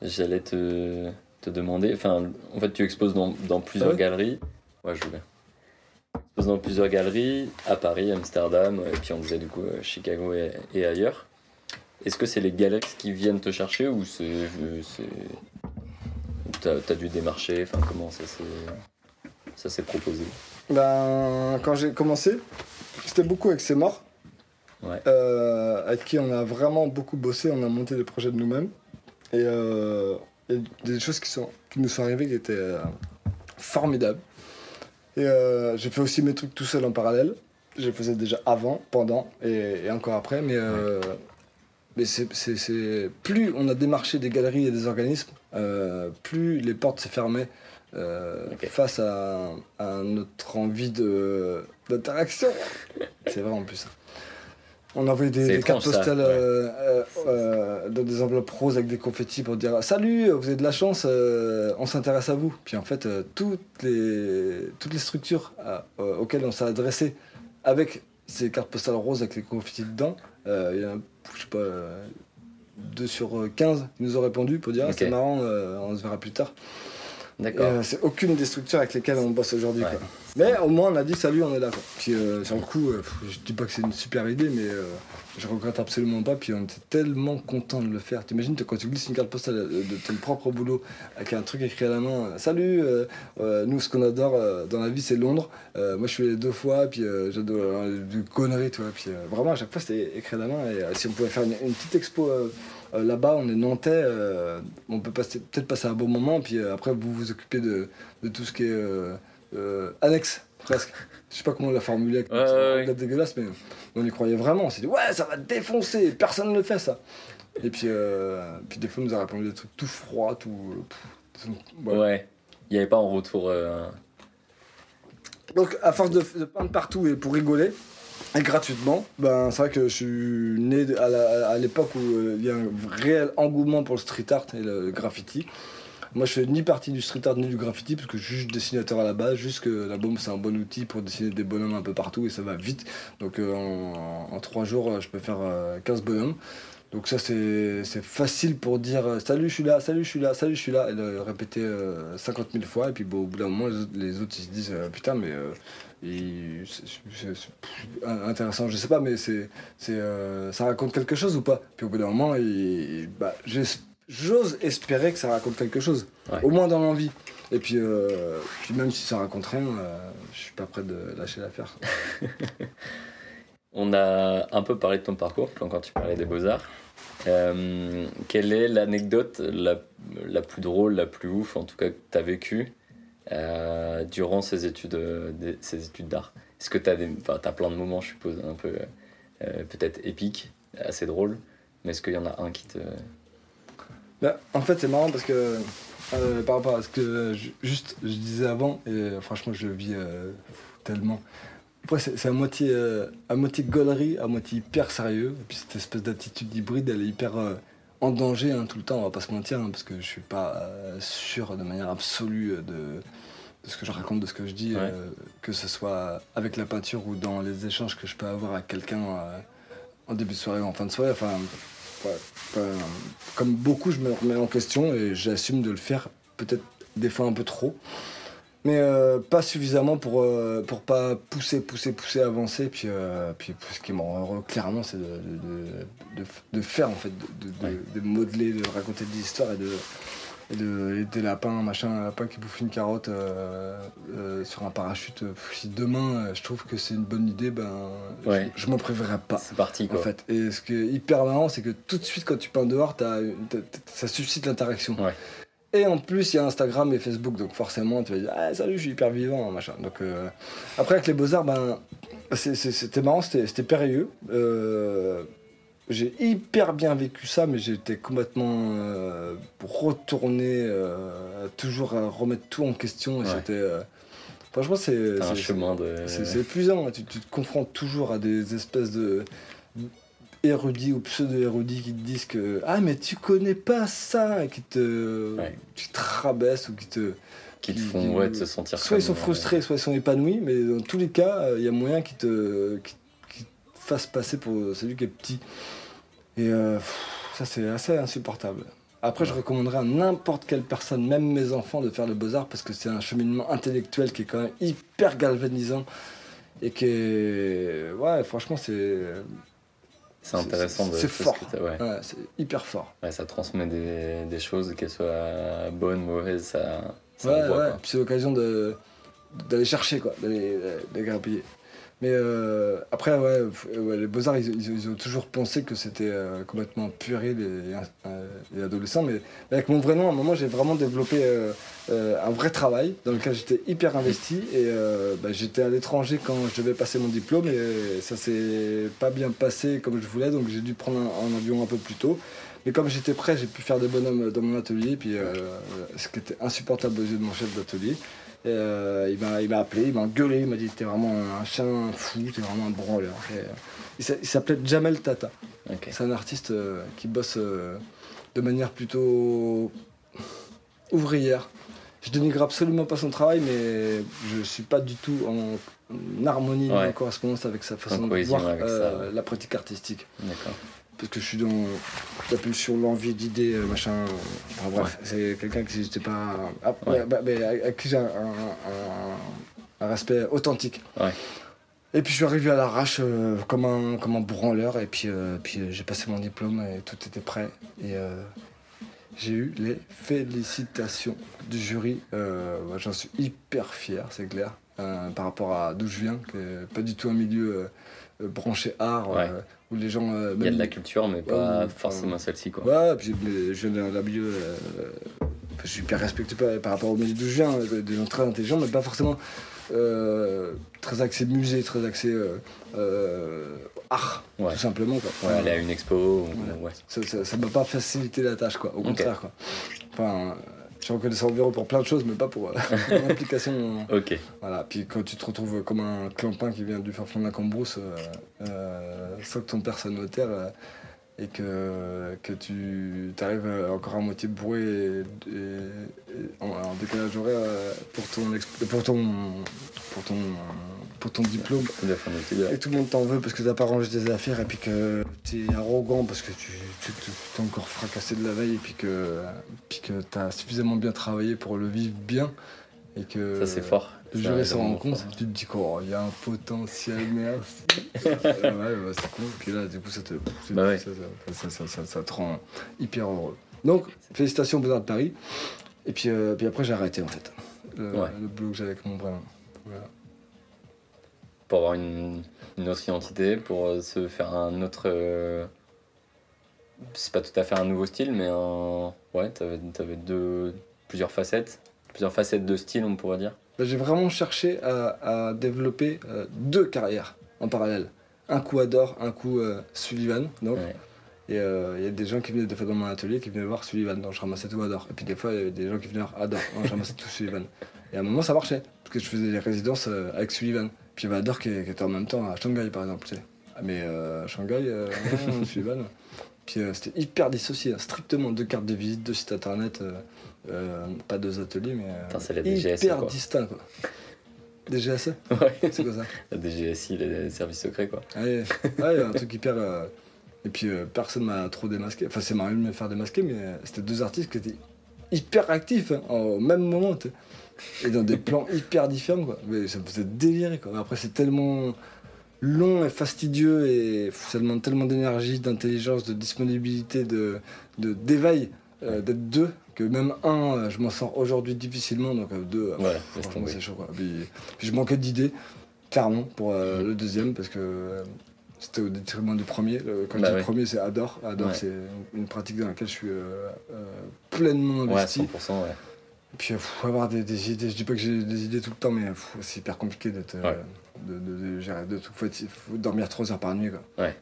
j'allais te... te demander. Enfin, en fait, tu exposes dans, dans plusieurs ouais? galeries. Ouais, je voulais. Dans plusieurs galeries, à Paris, Amsterdam, et puis on disait du coup Chicago et, et ailleurs. Est-ce que c'est les galeries qui viennent te chercher ou c'est. c'est- T'as as dû démarcher Enfin, comment ça s'est. Proposé? Ben quand j'ai commencé, c'était beaucoup avec ces morts. Ouais. euh, avec qui on a vraiment beaucoup bossé, on a monté des projets de nous-mêmes. Et euh, des choses qui, sont, qui nous sont arrivées qui étaient euh, formidables. Et euh, j'ai fait aussi mes trucs tout seul en parallèle. Je les faisais déjà avant, pendant et, et encore après. Mais, euh, mais c'est, plus on a démarché des galeries et des organismes, euh, plus les portes se fermaient euh, Ok. face à, à notre envie de, d'interaction. c'est vrai en plus. On envoyait des, des cartes étrange, postales ouais. euh, euh, euh, dans des enveloppes roses avec des confettis pour dire Salut, vous avez de la chance, euh, on s'intéresse à vous. Puis en fait, toutes, les, toutes les structures auxquelles on s'est adressé avec ces cartes postales roses avec les confettis dedans, il y en a, je sais pas, euh, 2 sur euh, 15 qui nous ont répondu pour dire Ah. C'est marrant, on se verra plus tard. D'accord. euh, c'est aucune des structures avec lesquelles on bosse aujourd'hui. Ouais. Mais au moins on a dit salut, on est là. Quoi. Puis euh, sur le coup, euh, je dis pas que c'est une super idée, mais euh, je regrette absolument pas. Puis on était tellement content de le faire. T'imagines toi, quand tu glisses une carte postale de ton propre boulot avec un truc écrit à la main Salut, nous ce qu'on adore dans la vie c'est Londres. Moi je suis allé deux fois, puis j'adore du conneries, tu vois. Puis vraiment à chaque fois c'était écrit à la main. Et si on pouvait faire une, une petite expo. Euh, Là-bas, on est nantais, euh, on peut passer- peut-être passer un bon moment, puis euh, après vous vous occupez de, de tout ce qui est annexe, presque. Je sais pas comment on l'a formulé avec Ouais, ouais, dégueulasse, mais on y croyait vraiment. On s'est dit, ouais, ça va défoncer, personne ne le fait ça. Et puis, euh, puis des fois, on nous a répondu des trucs tout froids, tout. pff, voilà. Ouais. Il n'y avait pas en retour. Donc, à force de, de peindre partout et pour rigoler, et gratuitement, ben, c'est vrai que je suis né à l'époque où euh, il y a un réel engouement pour le street art et le graffiti. Moi, je fais ni partie du street art ni du graffiti parce que je suis juste dessinateur à la base. Juste que la bombe, c'est un bon outil pour dessiner des bonhommes un peu partout et ça va vite. Donc, euh, en, trois jours, euh, je peux faire euh, 15 bonhommes. Donc ça c'est facile pour dire salut je suis là, salut je suis là, salut je suis là, et le répéter euh, 50 000 fois, et puis au bout d'un moment les autres, les autres, ils se disent putain mais c'est- intéressant, je sais pas, mais c'est c'est euh, ça raconte quelque chose ou pas? Puis au bout d'un moment, il- bah, j'ose espérer que ça raconte quelque chose, Ouais. au moins dans l'envie. Et puis, euh, puis même si ça raconte rien, euh, je suis pas prêt de lâcher l'affaire. On a un peu parlé de ton parcours quand quand tu parlais des beaux-arts. Euh, quelle est l'anecdote la, la plus drôle, la plus ouf, en tout cas, que tu as vécue? Euh, durant ces études, euh, études d'art Est-ce que tu as, as plein de moments, je suppose, un peu euh, peut-être épiques, assez drôles, mais est-ce qu'il y en a un qui te. Bah, en fait, c'est marrant parce que euh, par rapport à ce que je, juste je disais avant, et franchement, je vis tellement. C'est à moitié, à moitié gaulerie, à moitié hyper sérieux. Et puis cette espèce d'attitude hybride, elle est hyper en danger hein, tout le temps, on va pas se mentir, hein, parce que je suis pas euh, sûr de manière absolue de, de ce que je raconte, de ce que je dis, Ouais. euh, que ce soit avec la peinture ou dans les échanges que je peux avoir avec quelqu'un euh, en début de soirée ou en fin de soirée. Enfin, ouais, enfin, comme beaucoup, je me remets en question et j'assume de le faire peut-être des fois un peu trop. Mais euh, pas suffisamment pour, euh, pour pas pousser, pousser, pousser, avancer. Puis, euh, puis ce qui me rend heureux, clairement, c'est de, de, de, de faire, en fait, de, de, Ouais. de modeler, de raconter des histoires et de, et de des lapins, machin, un lapin qui bouffe une carotte sur un parachute. Si demain, je trouve que c'est une bonne idée, ben, Ouais. je, je m'en priverai pas. C'est parti, En quoi. fait. Et ce qui est hyper marrant, c'est que tout de suite, quand tu peins dehors, ça suscite l'interaction. Ouais. Et en plus, il y a Instagram et Facebook, donc forcément, tu vas dire ah, Salut, je suis hyper vivant, machin. Donc, euh, Après, avec les Beaux-Arts, ben, c'était marrant, c'était périlleux. Euh, j'ai hyper bien vécu ça, mais j'étais complètement euh, retourné, euh, toujours à remettre tout en question. Et Ouais. c'était. franchement, c'est. Un chemin de. c'est épuisant, hein. tu, tu te confrontes toujours à des espèces de érudits ou pseudo-érudits qui te disent que Ah, mais tu connais pas ça et qui te, Ouais. qui te rabaissent ou qui te. qui te font qui- ouais, de se sentir Soit ils sont euh, frustrés, soit ils sont épanouis, mais dans tous les cas, euh, il y a moyen qu'ils te, qui, te fassent passer pour celui qui est petit. Et euh, ça, c'est assez insupportable. Après, je recommanderais à n'importe quelle personne, même mes enfants, de faire le beaux-arts parce que c'est un cheminement intellectuel qui est quand même hyper galvanisant et qui est. Ouais, franchement, c'est. C'est intéressant de c'est fort. ouais. Ouais, c'est hyper fort. Ouais, ça transmet des, des choses, qu'elles soient bonnes, mauvaises, ça, ça Ouais, envoie, ouais. quoi. Puis c'est l'occasion de d'aller chercher quoi, d'aller d'aller grappiller. Mais euh, après, ouais, les Beaux-Arts, ils, ont toujours pensé que c'était euh, complètement puéril et, euh, adolescent. Mais, avec mon vrai nom, à un moment, j'ai vraiment développé euh, euh, un vrai travail dans lequel j'étais hyper investi. Et euh, bah, j'étais à l'étranger quand je devais passer mon diplôme et ça s'est pas bien passé comme je voulais. Donc j'ai dû prendre un, avion un peu plus tôt. Mais comme j'étais prêt, j'ai pu faire des bonhommes dans mon atelier. Puis euh, ce qui était insupportable aux yeux de mon chef d'atelier. Euh, il m'a il m'a appelé, il m'a gueulé, il m'a dit t'es vraiment un chien fou, t'es vraiment un branleur. Et, euh, il s'a- il s'appelait Jamel Tata. C'est un artiste euh, qui bosse euh, de manière plutôt ouvrière. Je dénigre absolument pas son travail, mais je suis pas du tout en, en harmonie ni Ouais. en correspondance avec sa façon de voir la pratique artistique. D'accord. Parce que je suis dans la pulsion, l'envie d'idées, euh, machin. euh, Enfin, bref, c'est quelqu'un qui j'étais pas. ah, Ouais. ouais, bah, mais à, à qui j'ai un, un- un- un respect authentique. Ouais. Et puis je suis arrivé à l'arrache euh, comme, un, comme un branleur, et puis, euh, puis euh, j'ai passé mon diplôme et tout était prêt. Et j'ai eu les félicitations du jury. Bah, J'en suis hyper fier, c'est clair, par rapport à d'où je viens, qui est pas du tout un milieu branché art, Ouais. euh, où les gens. euh, Il y a même- de la culture, mais pas forcément celle-ci, quoi. Ouais, puis je viens d'un milieu. euh, je suis hyper respecté par, par rapport au milieu d'où je viens, euh, des gens très intelligents, mais pas forcément euh, très axé musée, très axé euh, euh, art, Ouais. tout simplement. Quoi. Ouais, aller à une expo, ou- Ouais. Ça ça m'a pas facilité la tâche, quoi, au contraire. Quoi. Enfin, euh, je suis reconnaissant envers eux pour plein de choses, mais pas pour euh, mon implication. Ok. Voilà, puis quand tu te retrouves comme un clampin qui vient du fin fond de la cambrousse, euh, euh, sans que ton père soit notaire, euh, et que, que tu arrives encore à moitié bourré et, et- et en, en décalage horaire euh, pour ton, pour ton, pour ton pour ton diplôme. Et tout le monde t'en veut parce que t'as pas rangé tes affaires et puis que t'es arrogant parce que tu tu- tu- t'es encore fracassé de la veille et puis que, puis que t'as suffisamment bien travaillé pour le vivre bien. Et que Ça, c'est fort. le jury s'en rend compte, tu te dis qu'il y a un potentiel, merci. ouais, bah, c'est cool. Puis là, du coup, ça te, Bah ouais. ça, ça- te rend hyper heureux. Donc, félicitations aux Beaux-Arts de Paris. Et puis, euh, puis après, j'ai arrêté en fait. Le, Ouais. le j'avais avec mon prénom. Voilà. Pour avoir une, une autre identité, pour euh, se faire un autre. euh, C'est pas tout à fait un nouveau style, mais un. Ouais, t'avais avais deux. Plusieurs facettes. Plusieurs facettes de style, on pourrait dire. Bah, j'ai vraiment cherché à, à développer euh, deux carrières en parallèle. Un coup Adore, un coup euh, Sullivan. Donc. Ouais. Et il y a des gens qui venaient des fois dans mon atelier qui venaient voir Sullivan, donc je ramassais tout Adore. Et puis des fois, il y avait des gens qui venaient voir Adore, donc je ramassais tout Sullivan. Et à un moment, ça marchait, parce que je faisais des résidences avec Sullivan. Puis il y avait Adore qui, qui était en même temps à Shanghai, par exemple. tu sais. Ah, mais euh, Shanghai, euh, Sullivan. Puis euh, c'était hyper dissocié, hein, strictement deux cartes de visite, deux sites internet, euh, euh, pas deux ateliers, mais c'est la DGSE, hyper quoi. distinct. Quoi. DGSE Ouais. C'est quoi ça La DGSI, les services secrets, quoi. Ouais, ouais, un truc hyper. Et puis personne m'a trop démasqué. Enfin, c'est marrant de me faire démasquer, mais c'était deux artistes qui étaient hyper actifs hein, au même moment. Et dans des plans hyper différents, quoi. Mais ça me faisait délirer, quoi. Après, c'est tellement long et fastidieux et ça demande tellement d'énergie, d'intelligence, de disponibilité, de de- d'éveil euh, d'être deux que même un, euh, je m'en sors aujourd'hui difficilement, donc euh, deux, Ouais, Franchement, c'est chaud. Quoi. Puis, puis je manquais d'idées, clairement, pour Mhm. le deuxième, parce que c'était au détriment du premier. Le- quand Bah je dis premier, c'est Adore. Adore, Ouais. c'est une, pratique dans laquelle je suis pleinement investi. 100%, ouais. Et puis, il faut avoir des, des idées. Je dis pas que j'ai des idées tout le temps, mais c'est hyper compliqué d'être, euh, Ouais. de, de, de gérer de tout. Faut, être- faut dormir 3 heures par nuit. Quoi. Ouais.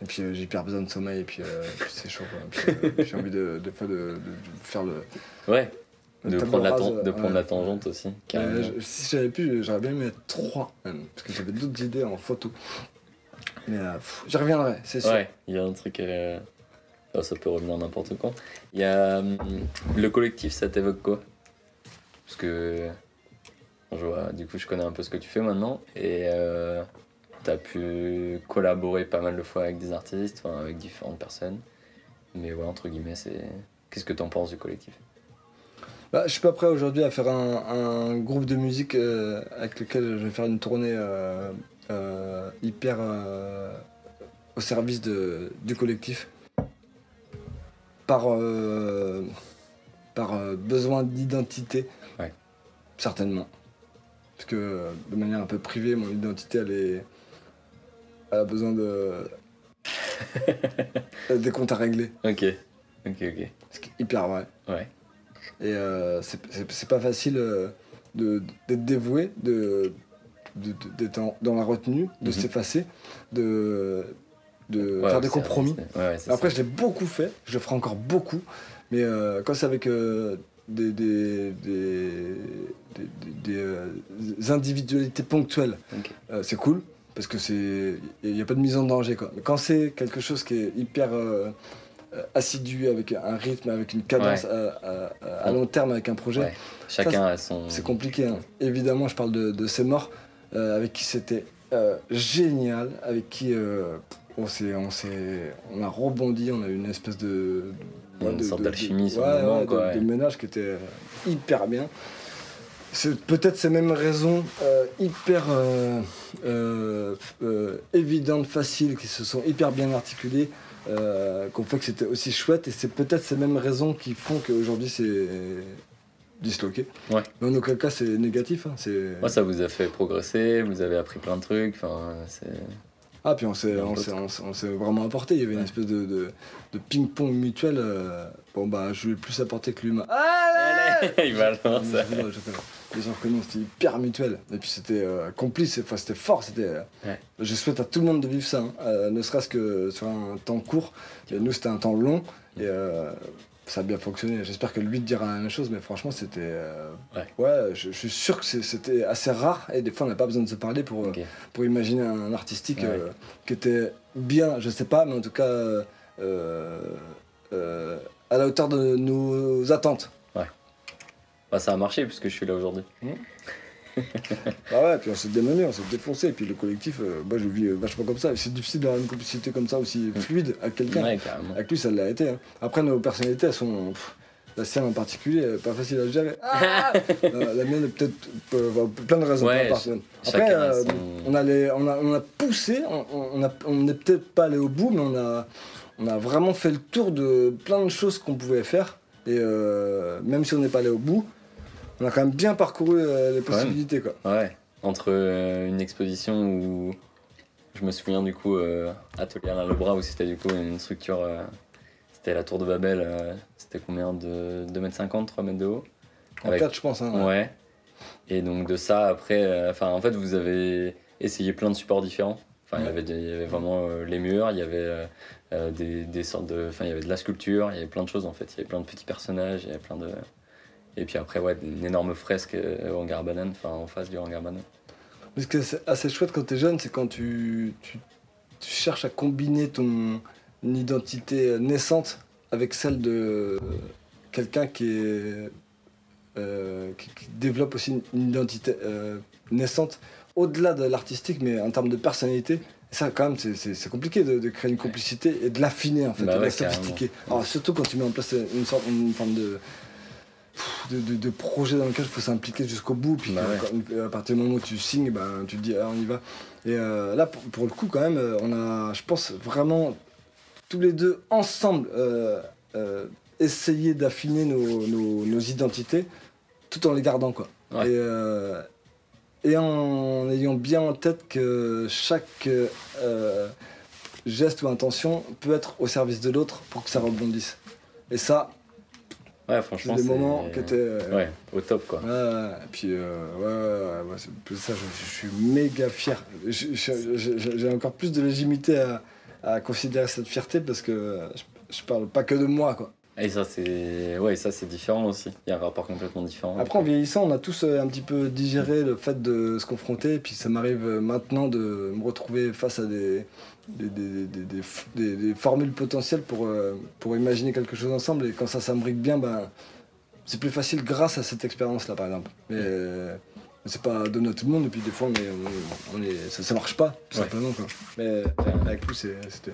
Et puis, euh, j'ai hyper besoin de sommeil, et puis, euh, puis c'est chaud. Quoi. Puis, euh, j'ai envie de, de, de, de- de faire le. Ouais, le de prendre, la, rase, de prendre ouais. la tangente aussi. je- si j'avais pu, j'aurais bien aimé être 3 même, parce que j'avais d'autres idées en photo. Mais j'y reviendrai, c'est sûr. Ouais, il y a un truc. oh, ça peut revenir n'importe quand. Il y a. hum, Le collectif, ça t'évoque quoi? Parce que. je du coup, je connais un peu ce que tu fais maintenant. Et. Euh, T'as pu collaborer pas mal de fois avec des artistes, enfin, avec différentes personnes. Mais ouais, entre guillemets, c'est. Qu'est-ce que t'en penses du collectif? Bah, je suis pas prêt aujourd'hui à faire un, groupe de musique euh, avec lequel je vais faire une tournée euh, euh, hyper au service du collectif. Par, par besoin d'identité. Certainement. Parce que euh, de manière un peu privée, mon identité, elle est. Elle a besoin de. des comptes à régler. Ok, ok, ok. Ce qui est hyper vrai. Ouais. Et euh, c'est- c'est c'est pas facile euh, d'être dévoué, de d'être dans la retenue, de Mhm. s'effacer, de, de Ouais, faire des c'est- compromis. c'est- Ouais, c'est Après, ça. je l'ai beaucoup fait, je le ferai encore beaucoup, mais euh, quand c'est avec euh, des, des, des, euh, individualités ponctuelles, euh, c'est cool, parce que c'est il n'y a pas de mise en danger. Quoi. Mais quand c'est quelque chose qui est hyper euh, assidu, avec un rythme, avec une cadence Ouais. à, à- à long terme, avec un projet, Ouais. Chacun a son. c'est compliqué. hein. Évidemment, je parle de, de ces morts euh, avec qui c'était euh, génial, avec qui euh, on, s'est, on, s'est, on a rebondi, on a eu une espèce de. Une de- sorte d'alchimie sur le moment, ouais, quoi, de- ouais. de ménage qui était euh, hyper bien. C'est peut-être ces mêmes raisons euh, hyper euh, évidentes, faciles, qui se sont hyper bien articulées, qu'on fait que c'était aussi chouette. Et c'est peut-être ces mêmes raisons qui font qu'aujourd'hui c'est disloqué. Ouais. Mais en aucun cas c'est négatif. hein, ça vous a fait progresser, vous avez appris plein de trucs. Enfin, c'est. Ah, puis on s'est, Dans on, le s'est, on, s'est, on s'est vraiment apporté. Il y avait une espèce de, de, de ping-pong mutuel. euh, Bon, bah, je lui ai plus apporté que lui. Il ça. Je- je- je- Les gens nous, c'était hyper mutuel. Et puis c'était euh, complice, enfin, c'était fort. C'était, euh, Ouais. Je souhaite à tout le monde de vivre ça, hein, euh, ne serait-ce que sur un temps court. Et nous, c'était un temps long. Et euh, ça a bien fonctionné. J'espère que lui te dira la même chose, mais franchement, c'était. euh, Ouais. je, je suis sûr que c'était assez rare. Et des fois, on n'a pas besoin de se parler pour, euh, pour imaginer un artistique Ouais. euh, qui était bien, je sais pas, mais en tout cas euh, à la hauteur de nos attentes. Bah, ça a marché puisque je suis là aujourd'hui. ah ouais, puis on s'est démené, on s'est défoncé. Et puis le collectif, euh, moi je vis euh, vachement comme ça. C'est difficile d'avoir une complicité comme ça aussi fluide avec quelqu'un. Ouais. Avec lui, ça l'a été. hein. Après, nos personnalités, elles sont. pff, la sienne en particulier, euh, pas facile à gérer. Ah Euh, la mienne, peut-être euh, pour plein de raisons. Ouais, Après, euh, son- on, a les- on, a, on a poussé, on- on a- on n'est peut-être pas allé au bout, mais on a, on a vraiment fait le tour de plein de choses qu'on pouvait faire. Et euh, même si on n'est pas allé au bout, on a quand même bien parcouru euh, les possibilités. Quoi. Ouais, entre euh, une exposition où je me souviens du coup euh, Atelier Alain Lebras où c'était du coup une structure, euh, c'était la tour de Babel, euh, c'était combien de 2m50, 3 mètres de haut? En Avec- 4, je pense. hein. Ouais. Et donc de ça après, euh, enfin en fait vous avez essayé plein de supports différents. Enfin il y avait des- il y avait vraiment euh, les murs, il y avait euh, euh, des, des sortes de, enfin il y avait de la sculpture, il y avait plein de choses en fait. Il y avait plein de petits personnages, il y avait plein de et puis après ouais une énorme fresque euh, au hangar banane, enfin en face du hangar banane. Mais ce qui est assez chouette quand tu es jeune, c'est quand tu, tu, tu cherches à combiner ton identité naissante avec celle de quelqu'un qui, est, euh, qui, qui développe aussi une, une identité euh, naissante au-delà de l'artistique, mais en termes de personnalité. Et ça, quand même, c'est- compliqué de, de créer une complicité et de l'affiner, en fait, Bah de la sophistiquer. Alors, surtout quand tu mets en place une, sorte, une forme de, de, de- de projet dans lequel il faut s'impliquer jusqu'au bout. Puis Bah que- quand- à partir du moment où tu signes, ben, tu te dis, ah, on y va. Et euh, là, pour, pour le coup, quand même, euh, on a, je pense, vraiment tous les deux ensemble euh, euh, essayé d'affiner nos, nos- nos identités tout en les gardant. Quoi. Ouais. Et, euh, et en ayant bien en tête que chaque euh, geste ou intention peut être au service de l'autre pour que ça rebondisse. Et ça, Ouais c'est franchement des c'est- moments qui étaient. euh, Ouais, au top quoi. Et puis, euh, ouais, ouais, ouais, plus ça, je, je suis méga fier. J'ai encore plus de légitimité à, à considérer cette fierté parce que je, je parle pas que de moi, quoi. Et ça c'est ouais, ça c'est différent aussi. Il y a un rapport complètement différent. Après, en vieillissant, on a tous euh, un petit peu digéré le fait de se confronter, et puis ça m'arrive euh, maintenant de me retrouver face à des, des, des, des- des formules potentielles pour, euh, pour imaginer quelque chose ensemble, et quand ça s'imbrique bien, ben, c'est plus facile grâce à cette expérience-là, par exemple. Mais euh, c'est pas donné à tout le monde, et puis des fois, on est, on est- on est- ça, ça marche pas, tout Ouais. simplement. Quoi. Mais avec lui, c'est- c'était.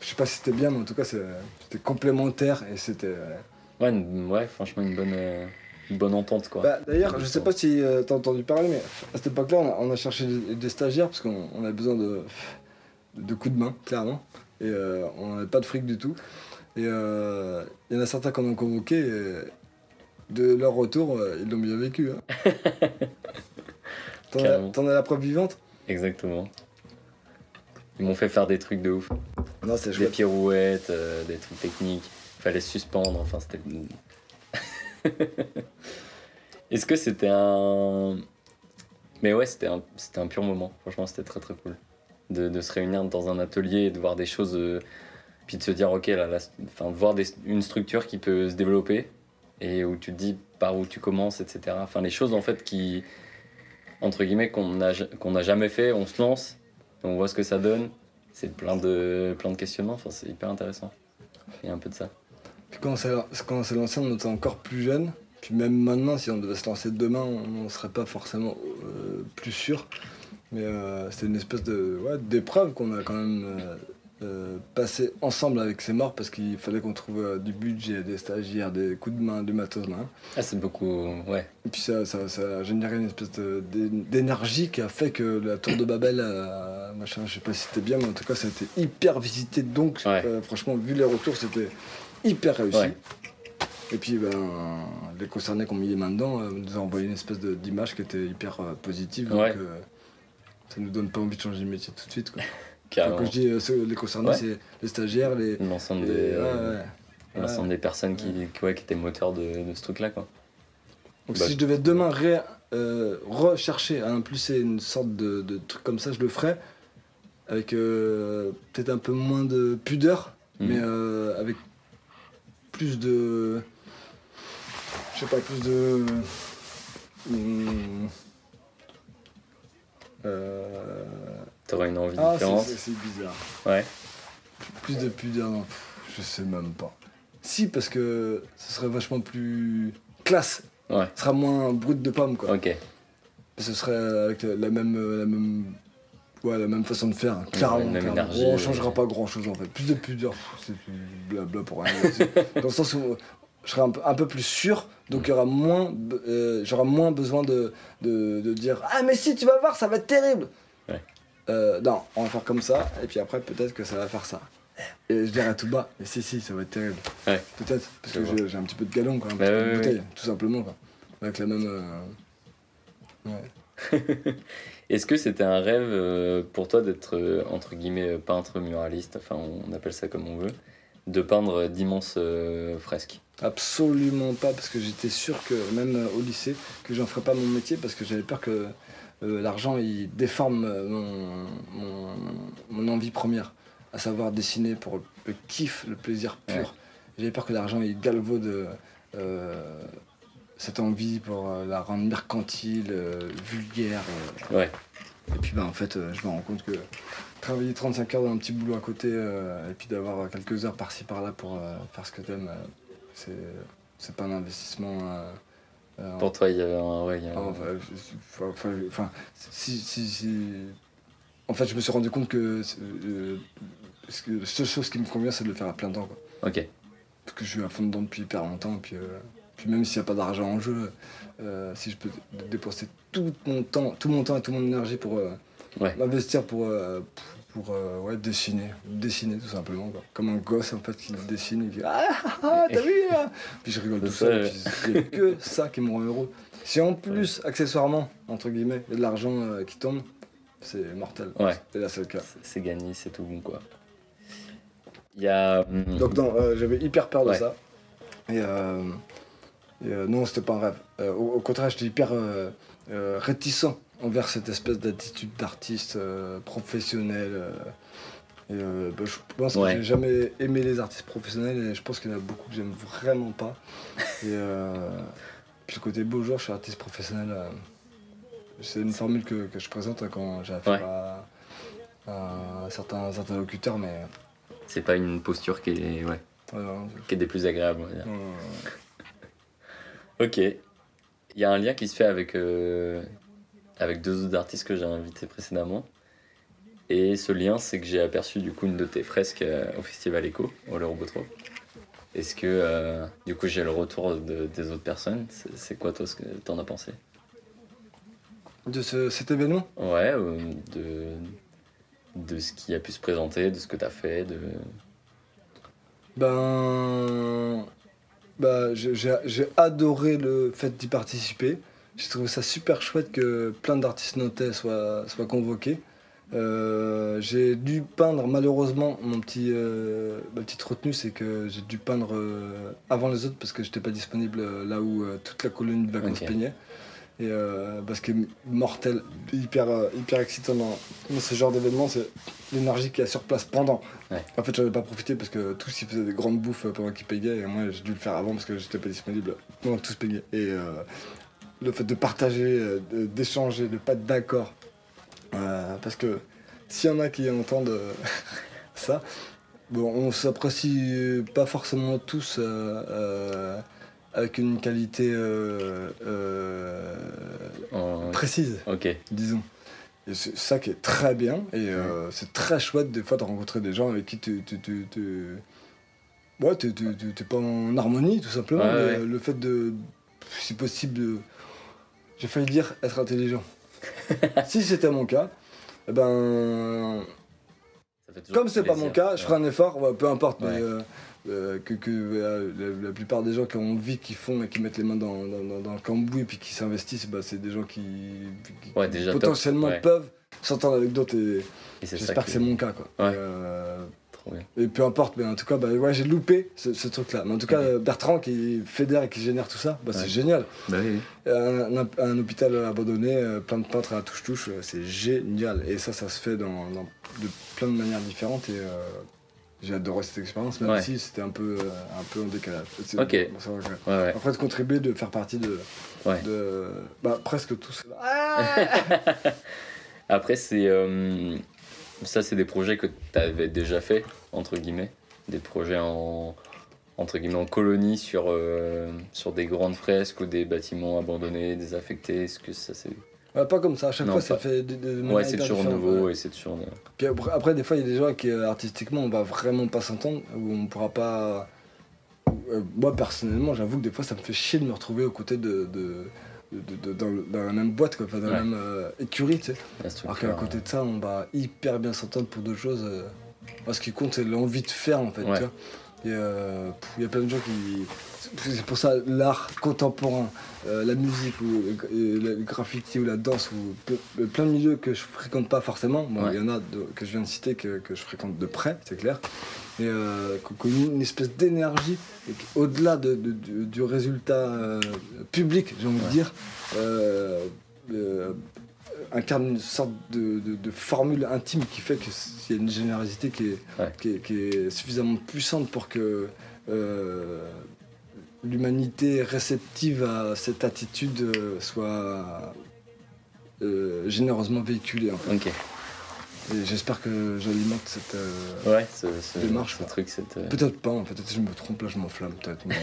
Je sais pas si c'était bien, mais en tout cas, c'était complémentaire, et c'était. euh, Ouais, ouais, franchement une bonne euh, une bonne entente quoi. bah, D'ailleurs, je sais pas si tu t'as entendu parler, mais à cette époque-là, on a, on a cherché des, stagiaires parce qu'on on avait besoin de, de coups de main, clairement. Et euh, on n'avait pas de fric du tout. Et euh, il y en a certains qu'on a convoqués. et de leur retour, euh, ils l'ont bien vécu. hein. T'en as, la preuve vivante? Exactement. Ils m'ont fait faire des trucs de ouf. Non, c'est Des pirouettes, euh, des trucs techniques. Fallait se suspendre, enfin c'était. Est-ce que c'était un. Mais ouais, c'était un, c'était un pur moment. Franchement, c'était très très cool. De, se réunir dans un atelier et de voir des choses. euh, puis de se dire, ok, là, enfin, de voir une structure qui peut se développer et où tu te dis par où tu commences, etc. Enfin, les choses en fait qui. Entre guillemets, qu'on n'a n'a jamais fait, on se lance, on voit ce que ça donne. C'est plein de, plein de questionnements, enfin, c'est hyper intéressant. Il y a un peu de ça. Puis quand on s'est lancé, on était encore plus jeune. Puis même maintenant, si on devait se lancer demain, on ne serait pas forcément euh, plus sûr. Mais euh, c'était une espèce de ouais, d'épreuve qu'on a quand même euh, euh, passé ensemble avec ces morts parce qu'il fallait qu'on trouve euh, du budget, des stagiaires, des coups de main, du matos. hein. Ah, c'est beaucoup. Ouais. Et puis ça, ça, ça a généré une espèce d'énergie qui a fait que la tour de Babel, euh, machin, je sais pas si c'était bien, mais en tout cas, ça a été hyper visité. Donc, Ouais. franchement, vu les retours, c'était hyper réussi. Ouais. Et puis, ben, les concernés qui ont mis les mains dedans euh, nous ont envoyé une espèce d'image qui était hyper euh, positive. Donc, euh, ça nous donne pas envie de changer de métier tout de suite. Quoi. Enfin, quand je dis euh, les concernés, Ouais. c'est les stagiaires, les. L'ensemble des, ouais, ouais. l'ensemble des personnes qui, qui, étaient moteurs de, de ce truc-là, quoi. Donc Bah, si je devais demain ré- euh, rechercher à impulser une sorte de, de truc comme ça, je le ferais avec euh, peut-être un peu moins de pudeur, Mhm. mais euh, avec plus de... Je sais pas, plus de... Hmm, euh, T'aurais une envie Ah, différente. c'est bizarre. Ouais. Plus de pudeur, non, je sais même pas. Si, parce que ce serait vachement plus classe. Ouais. Ce sera moins brut de pomme, quoi. Ok. ce serait avec la même, la même, ouais, la même façon de faire, clairement. la même clairement. énergie, on changera pas grand chose en fait. Plus de pudeur, c'est blabla pour rien. Dans le sens où je serai un peu, un peu plus sûr, donc il y aura moins, euh, j'aurai moins besoin de, de, de dire Ah, mais si, tu vas voir, ça va être terrible. Ouais. Euh, non, on va faire comme ça, et puis après, peut-être que ça va faire ça. Et je dirais tout bas, mais si, si, ça va être terrible. Ouais. Peut-être, parce que j'ai- un petit peu de galon, quoi, un Bah petit peu de bouteille, tout simplement, quoi. Avec la même. euh, Ouais. Est-ce que c'était un rêve pour toi d'être, entre guillemets, peintre muraliste, enfin on appelle ça comme on veut, de peindre d'immenses fresques? Absolument pas, parce que j'étais sûr que, même euh, au lycée, que j'en ferais pas mon métier, parce que j'avais peur que euh, l'argent il déforme euh, mon, mon, mon envie première, à savoir dessiner pour le kiff, le plaisir pur. Ouais. J'avais peur que l'argent il galvaude euh, cette envie pour euh, la rendre mercantile, vulgaire. Ouais. Et puis bah, en fait, je me rends compte que travailler 35 heures dans un petit boulot à côté, et puis d'avoir quelques heures par-ci par-là pour faire ce que t'aimes, c'est, pas un investissement. euh, euh, Pour toi, il y avait un. Ouais, il y a un- enfin, enfin, enfin, si, si, si- En fait, je me suis rendu compte que, euh, que la seule chose qui me convient, c'est de le faire à plein temps. Quoi. Ok. Parce que je suis à fond dedans depuis hyper longtemps. Et puis, euh, puis même s'il n'y a pas d'argent en jeu, si je peux dépenser tout mon temps, tout mon temps et toute mon énergie pour Ouais. m'investir pour, pour, pour, euh, ouais, dessiner. Dessiner tout simplement. Quoi. Comme un gosse en fait qui dessine et qui Ah, ah, ah, t'as vu hein Puis je rigole C'est tout ça, seul. a que ça qui me rend heureux. Si en plus, accessoirement, entre guillemets, il y a de l'argent euh, qui tombe, c'est mortel. Ouais. Et là, c'est le cas. C'est- C'est gagné, c'est tout bon quoi. Il y a. hum, Donc non, euh, j'avais hyper peur de Ouais. ça. Et, euh, et, euh, non, c'était pas un rêve. Euh, au, au contraire, j'étais hyper euh, euh, réticent envers cette espèce d'attitude d'artiste euh, professionnel. euh. et euh, bah, je pense Ouais. que j'ai jamais aimé les artistes professionnels et je pense qu'il y en a beaucoup que j'aime vraiment pas. Et euh, puis le côté beau jour, je suis artiste professionnel. c'est une formule que, que je présente hein, quand j'ai affaire Ouais. à, à certains interlocuteurs, mais c'est pas une posture qui est, ouais, voilà, qui est des plus agréables, on va dire. Ok. Il y a un lien qui se fait avec, euh, avec deux autres artistes que j'ai invités précédemment. Et ce lien, c'est que j'ai aperçu du coup une de tes fresques euh, au Festival Echo, au Le Robotro. Est-ce que euh, du coup j'ai le retour de- des autres personnes? C'est quoi toi ce que t'en as pensé? De ce- cet événement? Ouais, euh, de, de ce qui a pu se présenter, de ce que t'as fait, de... Ben. J'ai- j'ai j'ai adoré le fait d'y participer. J'ai trouvé ça super chouette que plein d'artistes nantais soient, soient convoqués. Euh, j'ai dû peindre, malheureusement, mon petit, euh, ma petite retenue, c'est que j'ai dû peindre euh, avant les autres parce que j'étais pas disponible là où toute la colonie de vacances Ok. peignait. Et parce que mortel, hyper, hyper excitant dans, dans ce genre d'événement, c'est l'énergie qu'il y a sur place pendant. Ouais. En fait, j'en ai pas profité parce que tous ils faisaient des grandes bouffes pendant qu'ils payaient et moi j'ai dû le faire avant parce que j'étais pas disponible pendant que tous payaient. Et le fait de partager, euh, de- d'échanger, de pas être d'accord. euh, parce que s'il y en a qui entendent euh, ça, bon, on s'apprécie pas forcément tous euh, avec une qualité en- précise Ok, disons. Et c'est ça qui est très bien, et c'est très chouette des fois de rencontrer des gens avec qui tu. tu, tu, tu- Ouais, t'es pas en harmonie tout simplement, Ouais, mais ouais. le fait de. Si possible, de. J'ai failli dire être intelligent. si c'était mon cas, eh ben. Comme c'est pas mon cas, je ferai un effort, ouais, peu importe, mais euh, euh, que, que euh, la, la plupart des gens qui ont envie, qui font et qui mettent les mains dans, dans, dans- dans le cambouis et puis qui s'investissent, bah, c'est des gens qui, top, potentiellement peuvent s'entendre avec d'autres et j'espère que qui c'est est mon cas. Quoi. Et, euh, peu importe, mais en tout cas, bah, ouais, j'ai loupé ce, ce truc-là. Mais en tout cas, euh, Bertrand qui fédère et qui génère tout ça, bah, Ouais. c'est génial. Bah oui, oui. Un, un- un hôpital abandonné, euh, plein de peintres à touche-touche, euh, c'est génial. Et ça, ça se fait dans, dans de plein de manières différentes. Et euh, j'ai adoré cette expérience, même Ouais. si c'était un peu, euh, un peu en décalage. Ok. ouais. Après, de contribuer, de faire partie de. Bah, presque tout cela. Ah Après, c'est euh, ça, c'est des projets que tu avais déjà fait entre guillemets, des projets en entre guillemets en colonie sur euh, sur des grandes fresques ou des bâtiments abandonnés, désaffectés. Est-ce que ça c'est Ouais, pas comme ça, à chaque Non, fois ça fait de, de Ouais, c'est toujours nouveau ouais. et c'est toujours. Puis après, après, des fois, il y a des gens qui, euh, artistiquement, on va vraiment pas s'entendre, où on pourra pas. euh, moi, personnellement, j'avoue que des fois, ça me fait chier de me retrouver aux côtés de. de- de- de- dans, la même boîte, quoi, dans la même euh, écurie, tu sais. Alors qu'à côté de ça, on va hyper bien s'entendre pour d'autres choses. euh. Moi, ce qui compte, c'est l'envie de faire, en fait. Ouais. tu vois. Euh, il y a plein de gens qui. C'est pour ça, l'art contemporain, euh, la musique, ou euh, le graffiti, ou la danse, ou plein de milieux que je fréquente pas forcément. Bon, il Ouais. y en a de- que je viens de citer que, que je fréquente de près, c'est clair. Et euh, une espèce d'énergie, au-delà de- de- du, du résultat public, j'ai envie de dire. Incarne une sorte de, de- de formule intime qui fait qu'il y a une générosité qui est, Ouais. qui est, qui est suffisamment puissante pour que euh, l'humanité réceptive à cette attitude euh, soit euh, généreusement véhiculée. en fait. Ok. Et j'espère que j'alimente cette... euh, Ouais, ce, ce, Démarche, ce truc, cette. Peut-être pas, en fait, peut-être que je me trompe, là je m'enflamme peut-être. mais,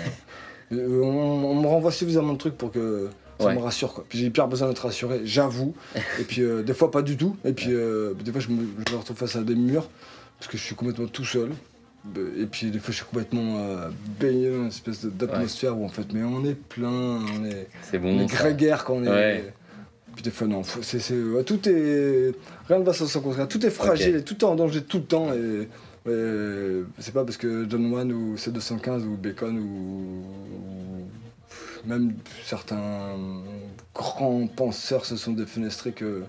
on, on me renvoie suffisamment de trucs pour que ça Ouais. me rassure. Quoi. Puis j'ai hyper besoin d'être rassuré, j'avoue. et puis euh, des fois pas du tout. Et puis euh, des fois je me, je me retrouve face à des murs parce que je suis complètement tout seul. Et puis des fois je suis complètement euh, baigné dans une espèce d'atmosphère où en fait, mais on est plein, on est, C'est on est bon. grégaire quand on est. Ouais. Puis des fois non, c'est, c'est- tout est. Rien ne va sans son contraire, tout est fragile et tout est en danger tout le temps. Et, c'est pas parce que John Wayne ou C215 ou Bacon ou même certains grands penseurs se sont défenestrés que.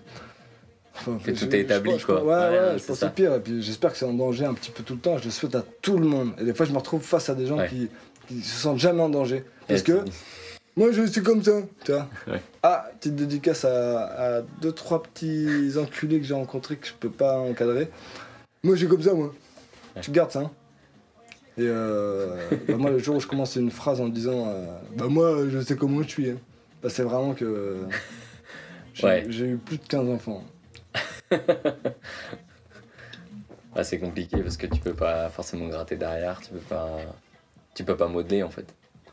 enfin, Que tout est établi, je quoi. Ouais, Ouais, ouais, ouais, je c'est pense au pire. Et puis j'espère que c'est en danger un petit peu tout le temps. Je le souhaite à tout le monde. Et des fois, je me retrouve face à des gens qui, qui se sentent jamais en danger. Parce que moi, je suis comme ça, tu vois. Ouais. Ah, petite dédicace à, à deux, trois petits enculés que j'ai rencontrés que je peux pas encadrer. Moi, je suis comme ça, moi. Ouais. Tu gardes ça, hein. Et euh, bah, moi, le jour où je commence une phrase en disant euh, Bah, moi, je sais comment je suis, hein. bah, c'est vraiment que. J'ai Ouais. j'ai eu plus de 15 enfants. Ah, c'est compliqué parce que tu peux pas forcément gratter derrière, tu peux pas. Tu peux pas modeler en fait.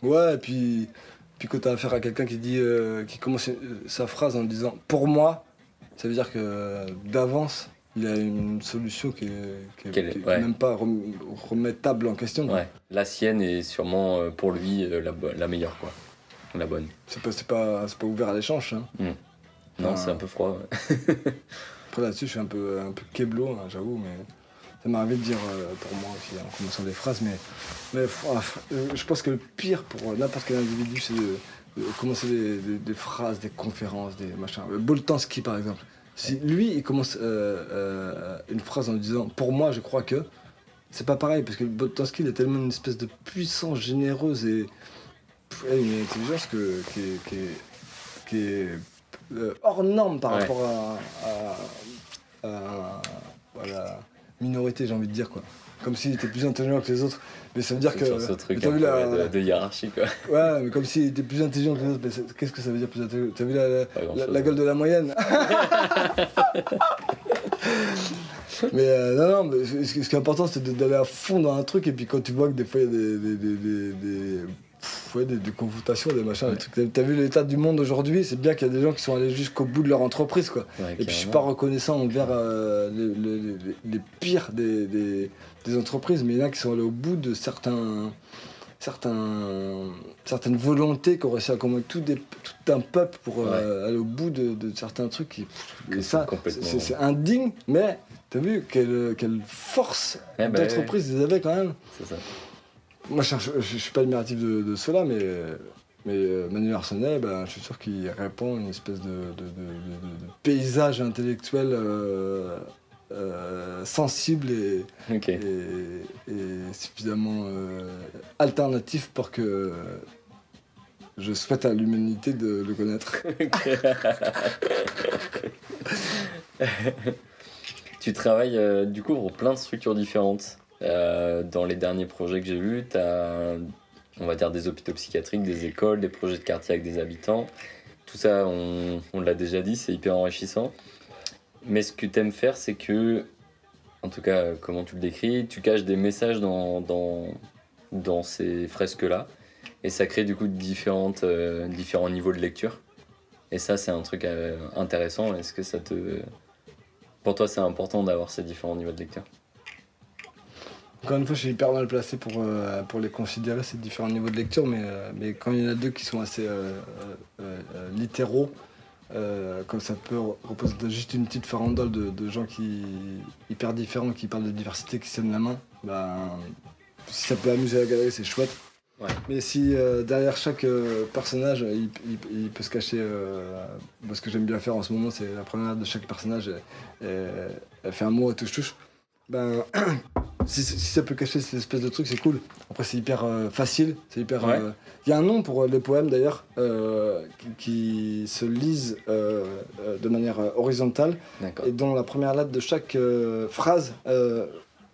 Ouais, et puis, puis quand t'as affaire à quelqu'un qui dit, euh, qui commence euh, sa phrase en disant pour moi, ça veut dire que euh, d'avance, il a une solution qui est, qui est- Quelle est- qui est ouais. même pas rem- remettable en question. Ouais. La sienne est sûrement euh, pour lui euh, la, meilleure quoi. La bonne. C'est pas, pas, ouvert à l'échange. hein. Non, Ah. c'est un peu froid. ouais. Après là-dessus, je suis un peu, un peu keblo, hein, j'avoue, mais ça m'est arrivé de dire euh, pour moi aussi en commençant les phrases. Mais, mais ah, euh, je pense que le pire pour n'importe quel individu, c'est de, de commencer des, des- des phrases, des conférences, des machins. Boltanski par exemple. Si lui, il commence euh, euh, une phrase en disant pour moi, je crois que. C'est pas pareil parce que Boltanski, il a tellement une espèce de puissance généreuse et une intelligence que, qui est, qui est- qui est, euh, hors norme par Ouais. rapport à, à- à- à la minorité, j'ai envie de dire quoi. Comme s'il était plus intelligent que les autres. Mais ça veut dire que. Ce truc un vu la- de, de hiérarchie quoi. Ouais, mais comme s'il était plus intelligent que les autres. mais Qu'est-ce que ça veut dire plus intelligent? T'as vu la, chose. gueule de la moyenne? Mais euh, non, non, mais ce, qui est important, c'est d'aller à fond dans un truc. Et puis quand tu vois que des fois, il y a des, des- des- pff, ouais, des- des confrontations, des machins, des trucs. T'as- vu l'état du monde aujourd'hui? C'est bien qu'il y a des gens qui sont allés jusqu'au bout de leur entreprise, quoi. Ouais, Et puis je suis pas reconnaissant envers euh, les, les- les- les pires des, des- des entreprises, mais il y en a qui sont allés au bout de certains, certains, certaines volontés qu'ont réussi à convaincre tout, des, tout un peuple pour euh, aller au bout de, de certains trucs. Qui, et c'est ça, c'est indigne, mais t'as vu quelle, quelle force Eh ben, d'entreprise ils avaient quand même. C'est ça. Moi, je, je suis pas admiratif de, de cela, mais, mais euh, Manuel Arsenet, ben, je suis sûr qu'il répond à une espèce de, paysage intellectuel euh, euh, sensible et, Ok. et, et suffisamment euh, alternatif pour que je souhaite à l'humanité de le connaître. Tu travailles du coup pour plein de structures différentes. Euh, dans les derniers projets que j'ai vus, tu as, on va dire, des hôpitaux psychiatriques, des écoles, des projets de quartier avec des habitants. Tout ça, on, l'a déjà dit, c'est hyper enrichissant. Mais ce que tu aimes faire, c'est que, en tout cas, comment tu le décris, tu caches des messages dans, dans, dans ces fresques-là. Et ça crée du coup différentes, euh, différents niveaux de lecture. Et ça, c'est un truc euh, intéressant. Est-ce que ça te. Pour toi, c'est important d'avoir ces différents niveaux de lecture? Encore une fois, je suis hyper mal placé pour, euh, pour les considérer, ces différents niveaux de lecture, mais, euh, mais quand il y en a deux qui sont assez euh, littéraux, comme ça peut représenter juste une petite farandole de, de gens qui hyper différents, qui parlent de diversité, qui tiennent la main, ben, si ça peut amuser la galerie, c'est chouette. Ouais. Mais si euh, derrière chaque euh, personnage, il, il- il peut se cacher. euh, ce que j'aime bien faire en ce moment, c'est la première de chaque personnage, elle fait un mot à touche-touche. Ben, si, si ça peut cacher cette espèce de truc, c'est cool. Après, c'est hyper euh, facile. C'est hyper. Ouais. euh, Il y a un nom pour euh, les poèmes d'ailleurs, euh, qui, qui se lisent de manière horizontale et dont la première lettre de chaque phrase.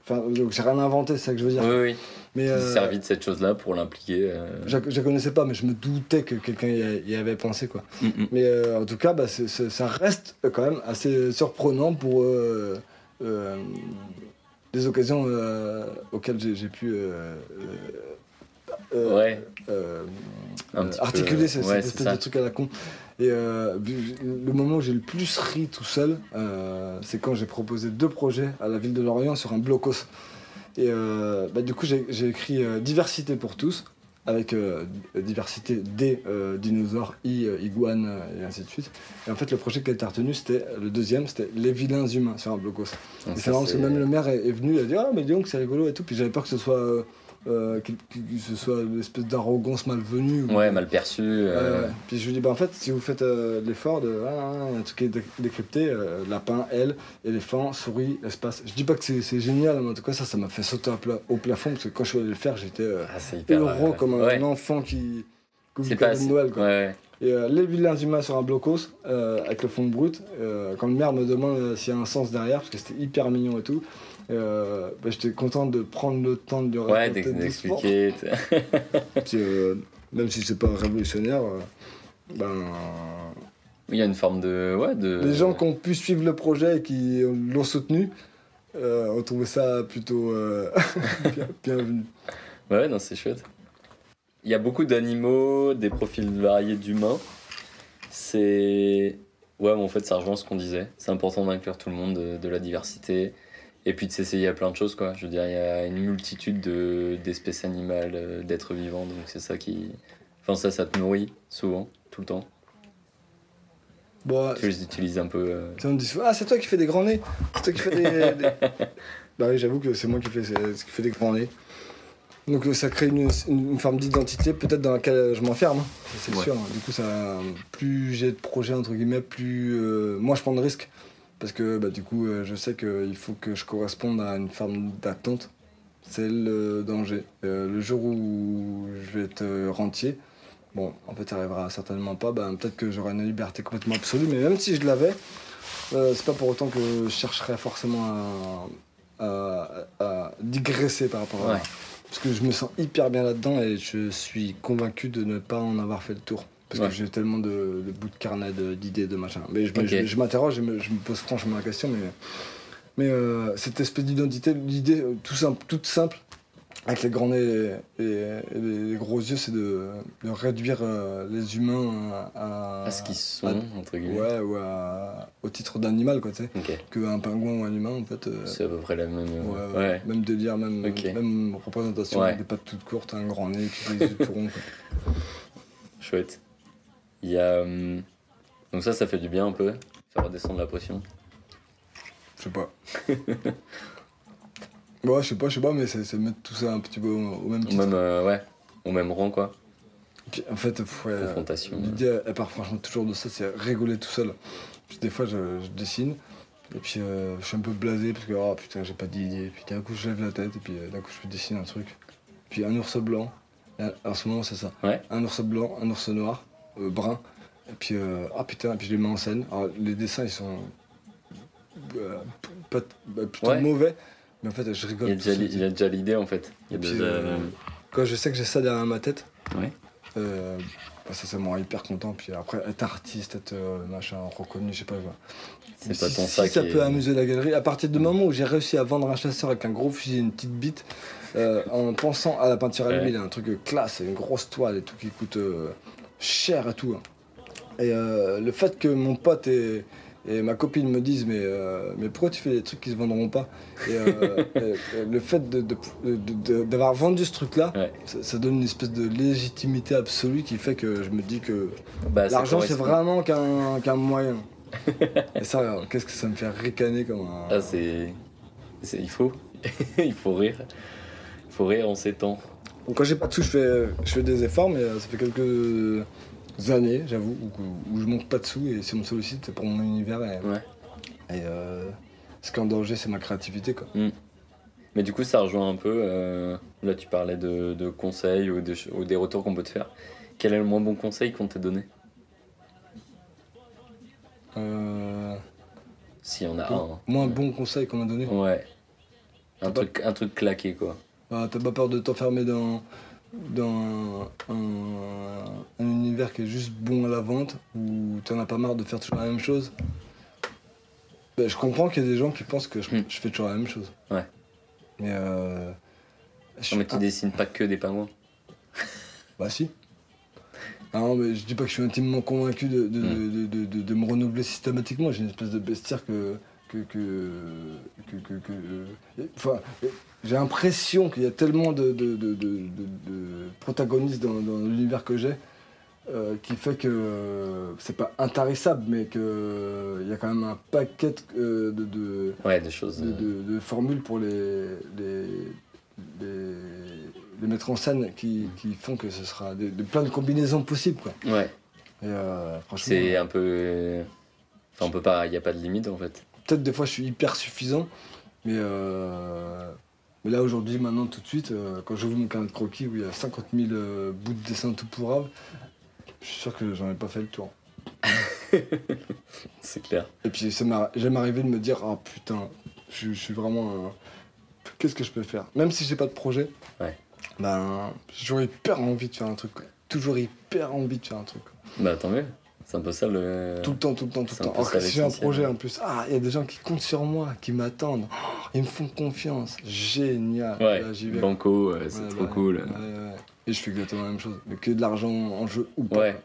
Enfin, donc j'ai rien inventé, c'est ça que je veux dire. Oui, oui. Mais servi de cette chose-là pour l'impliquer. je la connaissais pas, mais je me doutais que quelqu'un y, avait pensé quoi. Mm, mm. Mais en tout cas, bah, ça reste quand même assez surprenant pour des occasions euh, auxquelles j'ai pu euh, euh, Ouais. euh, euh, peu, articuler ouais, cette espèce ça. de truc à la con. Et euh, le moment où j'ai le plus ri tout seul, euh, c'est quand j'ai proposé deux projets à la ville de Lorient sur un blocos. Et euh, bah, du coup, j'ai écrit euh, Diversité pour tous, avec euh, diversité des euh, dinosaures, I, euh, iguane, euh, et ainsi de suite. Et en fait, le projet qui a été retenu, c'était le deuxième, c'était Les vilains humains sur un blocos. Et c'est marrant parce que même le maire est, est venu, il a dit Ah, mais dis donc, c'est rigolo et tout. Puis j'avais peur que ce soit, euh, que, que ce soit une espèce d'arrogance malvenue. ou- Ouais, mal perçu. euh. Puis je lui dis, bah en fait, si vous faites euh, l'effort de. Ah, ah, un truc qui est dé- décrypté, lapin, elle, éléphant, souris, espace. Je dis pas que c'est génial, mais en tout cas, ça, ça m'a fait sauter au, pla- au plafond, parce que quand je suis allé le faire, j'étais Ah, heureux comme un ouais. enfant qui. C'est pas Noël, quoi. Ouais, Et euh, les vilains humains sur un blocos, euh, avec le fond brut, euh, quand le maire me demande euh, s'il y a un sens derrière, parce que c'était hyper mignon et tout, euh, bah, j'étais content de prendre le temps de le ouais. D'expliquer. même si c'est pas révolutionnaire, ben, Il y a une forme de. Ouais, de. les gens qui ont pu suivre le projet et qui l'ont soutenu ont trouvé ça plutôt bien- bienvenu. Ouais, non, c'est chouette. Il y a beaucoup d'animaux, des profils variés d'humains. C'est. Ouais, mais en fait, ça rejoint ce qu'on disait. C'est important d'inclure tout le monde, de, de la diversité. Et puis de s'essayer à plein de choses, quoi. Je veux dire, il y a une multitude de- d'espèces animales, euh, d'êtres vivants. Donc c'est ça qui. Enfin, ça, ça te nourrit, souvent, tout le temps. Bon, Tu les utilises un peu. euh, on me dit souvent, ah c'est toi qui fais des grands nez, c'est toi qui fais des, des- Bah oui, j'avoue que c'est moi qui fais, qui fais des grands nez. Donc euh, ça crée une, une- forme d'identité peut-être dans laquelle je m'enferme, hein, c'est Ouais. sûr. Du coup, ça, plus j'ai de projets entre guillemets, plus euh, moi je prends de risques parce que bah, du coup euh, je sais qu'il faut que je corresponde à une forme d'attente. C'est le danger. Euh, le jour où je vais être euh, rentier, bon, en fait, ça arrivera certainement pas. bah, peut-être que j'aurai une liberté complètement absolue, mais même si je l'avais, euh, c'est pas pour autant que je chercherais forcément à, à- à digresser par rapport à. Ouais. Parce que je me sens hyper bien là-dedans et je suis convaincu de ne pas en avoir fait le tour. Parce Ouais. que j'ai tellement de, de bouts de carnet de- d'idées, de, machin. Mais je, m'interroge, je je me pose franchement la question, mais, mais euh, cette espèce d'identité, l'idée euh, tout simple, toute simple, avec les grands nez et, et- et les, gros yeux, c'est de, de réduire euh, les humains à, à ce qu'ils sont, entre guillemets. Ouais, ou à- au titre d'animal, quoi, tu sais. Ok. Qu'un pingouin ou un humain, en fait. euh, C'est à peu près la même. Ouais, euh, ouais. Même délire, même, même représentation, Ouais. des pattes toutes courtes, un grand nez, des yeux tout ronds. quoi. Chouette. Il y a. hum, Donc ça, ça fait du bien un peu. Faire redescendre la pression. Je sais pas. ouais, je sais pas, je sais pas, mais c'est mettre tout ça un petit peu au, au même titre. même, euh, ouais, au même rang, quoi. Puis, en fait, ouais, Confrontation. l'idée, elle part franchement toujours de ça, c'est rigoler tout seul. Puis des fois, je, je dessine, et puis euh, je suis un peu blasé, parce que, oh putain, j'ai pas d'idée. Puis d'un coup, je lève la tête, et puis euh, d'un coup, je dessine un truc. Puis un ours blanc, en ce moment, c'est ça. Ouais. Un ours blanc, un ours noir, euh, brun, et puis, euh, ah putain, et puis je les mets en scène. Alors, les dessins, ils sont euh, pas, bah, plutôt Ouais. mauvais, mais en fait, je rigole. Il y a déjà l'i- il a déjà l'idée, en fait. Il y a Et puis, déjà. euh, Quand je sais que j'ai ça derrière ma tête, Ouais. euh, bah, ça, ça me rend hyper content. Puis après, être artiste, être euh, machin, reconnu, je sais pas. quoi. C'est Mais pas si, ton si sac. ça peut amuser la galerie. À partir du moment où j'ai réussi à vendre un chasseur avec un gros fusil et une petite bite, euh, en pensant à la peinture à Ouais. l'huile, un truc classe, une grosse toile et tout qui coûte euh, cher et tout. hein. Et euh, le fait que mon pote et, et ma copine me disent mais, euh, mais pourquoi tu fais des trucs qui se vendront pas? Et euh, euh, le fait d'avoir vendu ce truc-là, Ouais. ça, ça donne une espèce de légitimité absolue qui fait que je me dis que Bah, l'argent c'est vraiment qu'un qu'un moyen. et ça, qu'est-ce que ça me fait ricaner comme un... Ah, c'est. Il faut. il faut rire. Il faut rire en ces temps. Donc, quand j'ai pas de sous, je fais, je fais des efforts, mais euh, ça fait quelques années, j'avoue, où, où je manque pas de sous et si on me sollicite, c'est pour mon univers. Et, Ouais. et, euh, ce qui est en danger, c'est ma créativité. Quoi. Mais du coup, ça rejoint un peu. euh, Là, tu parlais de, de conseils ou, de ou des retours qu'on peut te faire. Quel est le moins bon conseil qu'on t'ait donné? Euh, S'il y en a un. moi, un bon conseil qu'on m'a donné. Ouais. Un truc, un truc claqué, quoi. Ah, T'as pas peur de t'enfermer dans, dans un, un univers qui est juste bon à la vente, où t'en as pas marre de faire toujours la même chose. Ben, je comprends qu'il y a des gens qui pensent que je, Hmm. je fais toujours la même chose. Ouais. Mais, euh, je- Non, mais tu dessines pas que des pingouins. Bah si. Non, mais je dis pas que je suis intimement convaincu de, de, Hmm. de, de- de- de me renouveler systématiquement. J'ai une espèce de bestiaire que. que, que, que, que- que- euh, enfin, j'ai l'impression qu'il y a tellement de, de, de- de- de- de protagonistes dans, dans l'univers que j'ai euh, qui fait que euh, c'est pas intarissable, mais qu'il y a quand même un paquet euh, de, de, Ouais, choses. de, euh, formules pour les, les, les, les mettre en scène qui, qui font que ce sera de plein de combinaisons possibles. Quoi. Ouais. Euh, C'est un peu. euh, Enfin, on peut pas. Il n'y a pas de limite en fait. peut-être des fois je suis hyper suffisant, mais, euh, mais là aujourd'hui, maintenant, tout de suite, euh, quand j'ouvre mon carnet de croquis où il y a 50 000 euh, bouts de dessin tout pourrables, je suis sûr que j'en ai pas fait le tour. C'est clair. Et puis ça jamais arrivé de me dire ah putain, je, je suis vraiment un- qu'est-ce que je peux faire? Même si j'ai pas de projet, Ouais. ben j'ai toujours hyper envie de faire un truc. quoi. Toujours hyper envie de faire un truc. quoi. Bah, tant mieux. C'est un peu ça le. Tout le temps, tout le temps, tout le temps. Alors que si j'ai un projet en plus, ah il y a des gens qui comptent sur moi, qui m'attendent, Oh, ils me font confiance, génial. Ouais, Là, vais. Banco, euh, c'est Ouais, trop ouais, cool. Et je fais exactement la même chose, mais que de l'argent en jeu ou pas. Ouais.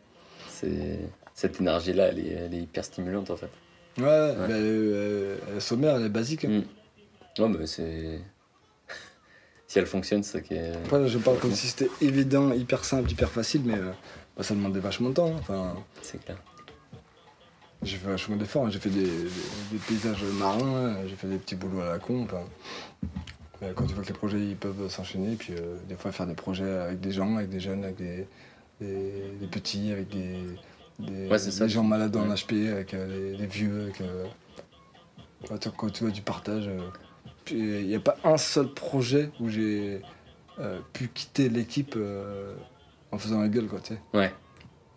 C'est... Cette énergie-là, elle est, elle est hyper stimulante en fait. Ouais, bah, euh, euh, sommaire, elle est basique. hein. Mm. Non, mais c'est. si elle fonctionne, c'est ça qui est. Après, je parle comme si c'était évident, hyper simple, hyper facile, mais euh, ça demandait vachement de temps. hein. Enfin, C'est clair. j'ai fait vachement d'efforts. hein. J'ai fait des, des- des paysages marins, j'ai fait des petits boulots à la con. enfin. Mais quand tu vois que les projets ils peuvent s'enchaîner, puis euh, des fois faire des projets avec des gens, avec des jeunes, avec des, petits, avec des, Ouais, ça. gens malades en Ouais. HP, avec euh, les, les vieux, avec. euh, quand tu vois du partage. euh, il n'y a pas un seul projet où j'ai euh, pu quitter l'équipe euh, en faisant la gueule, quoi, tu sais. Ouais.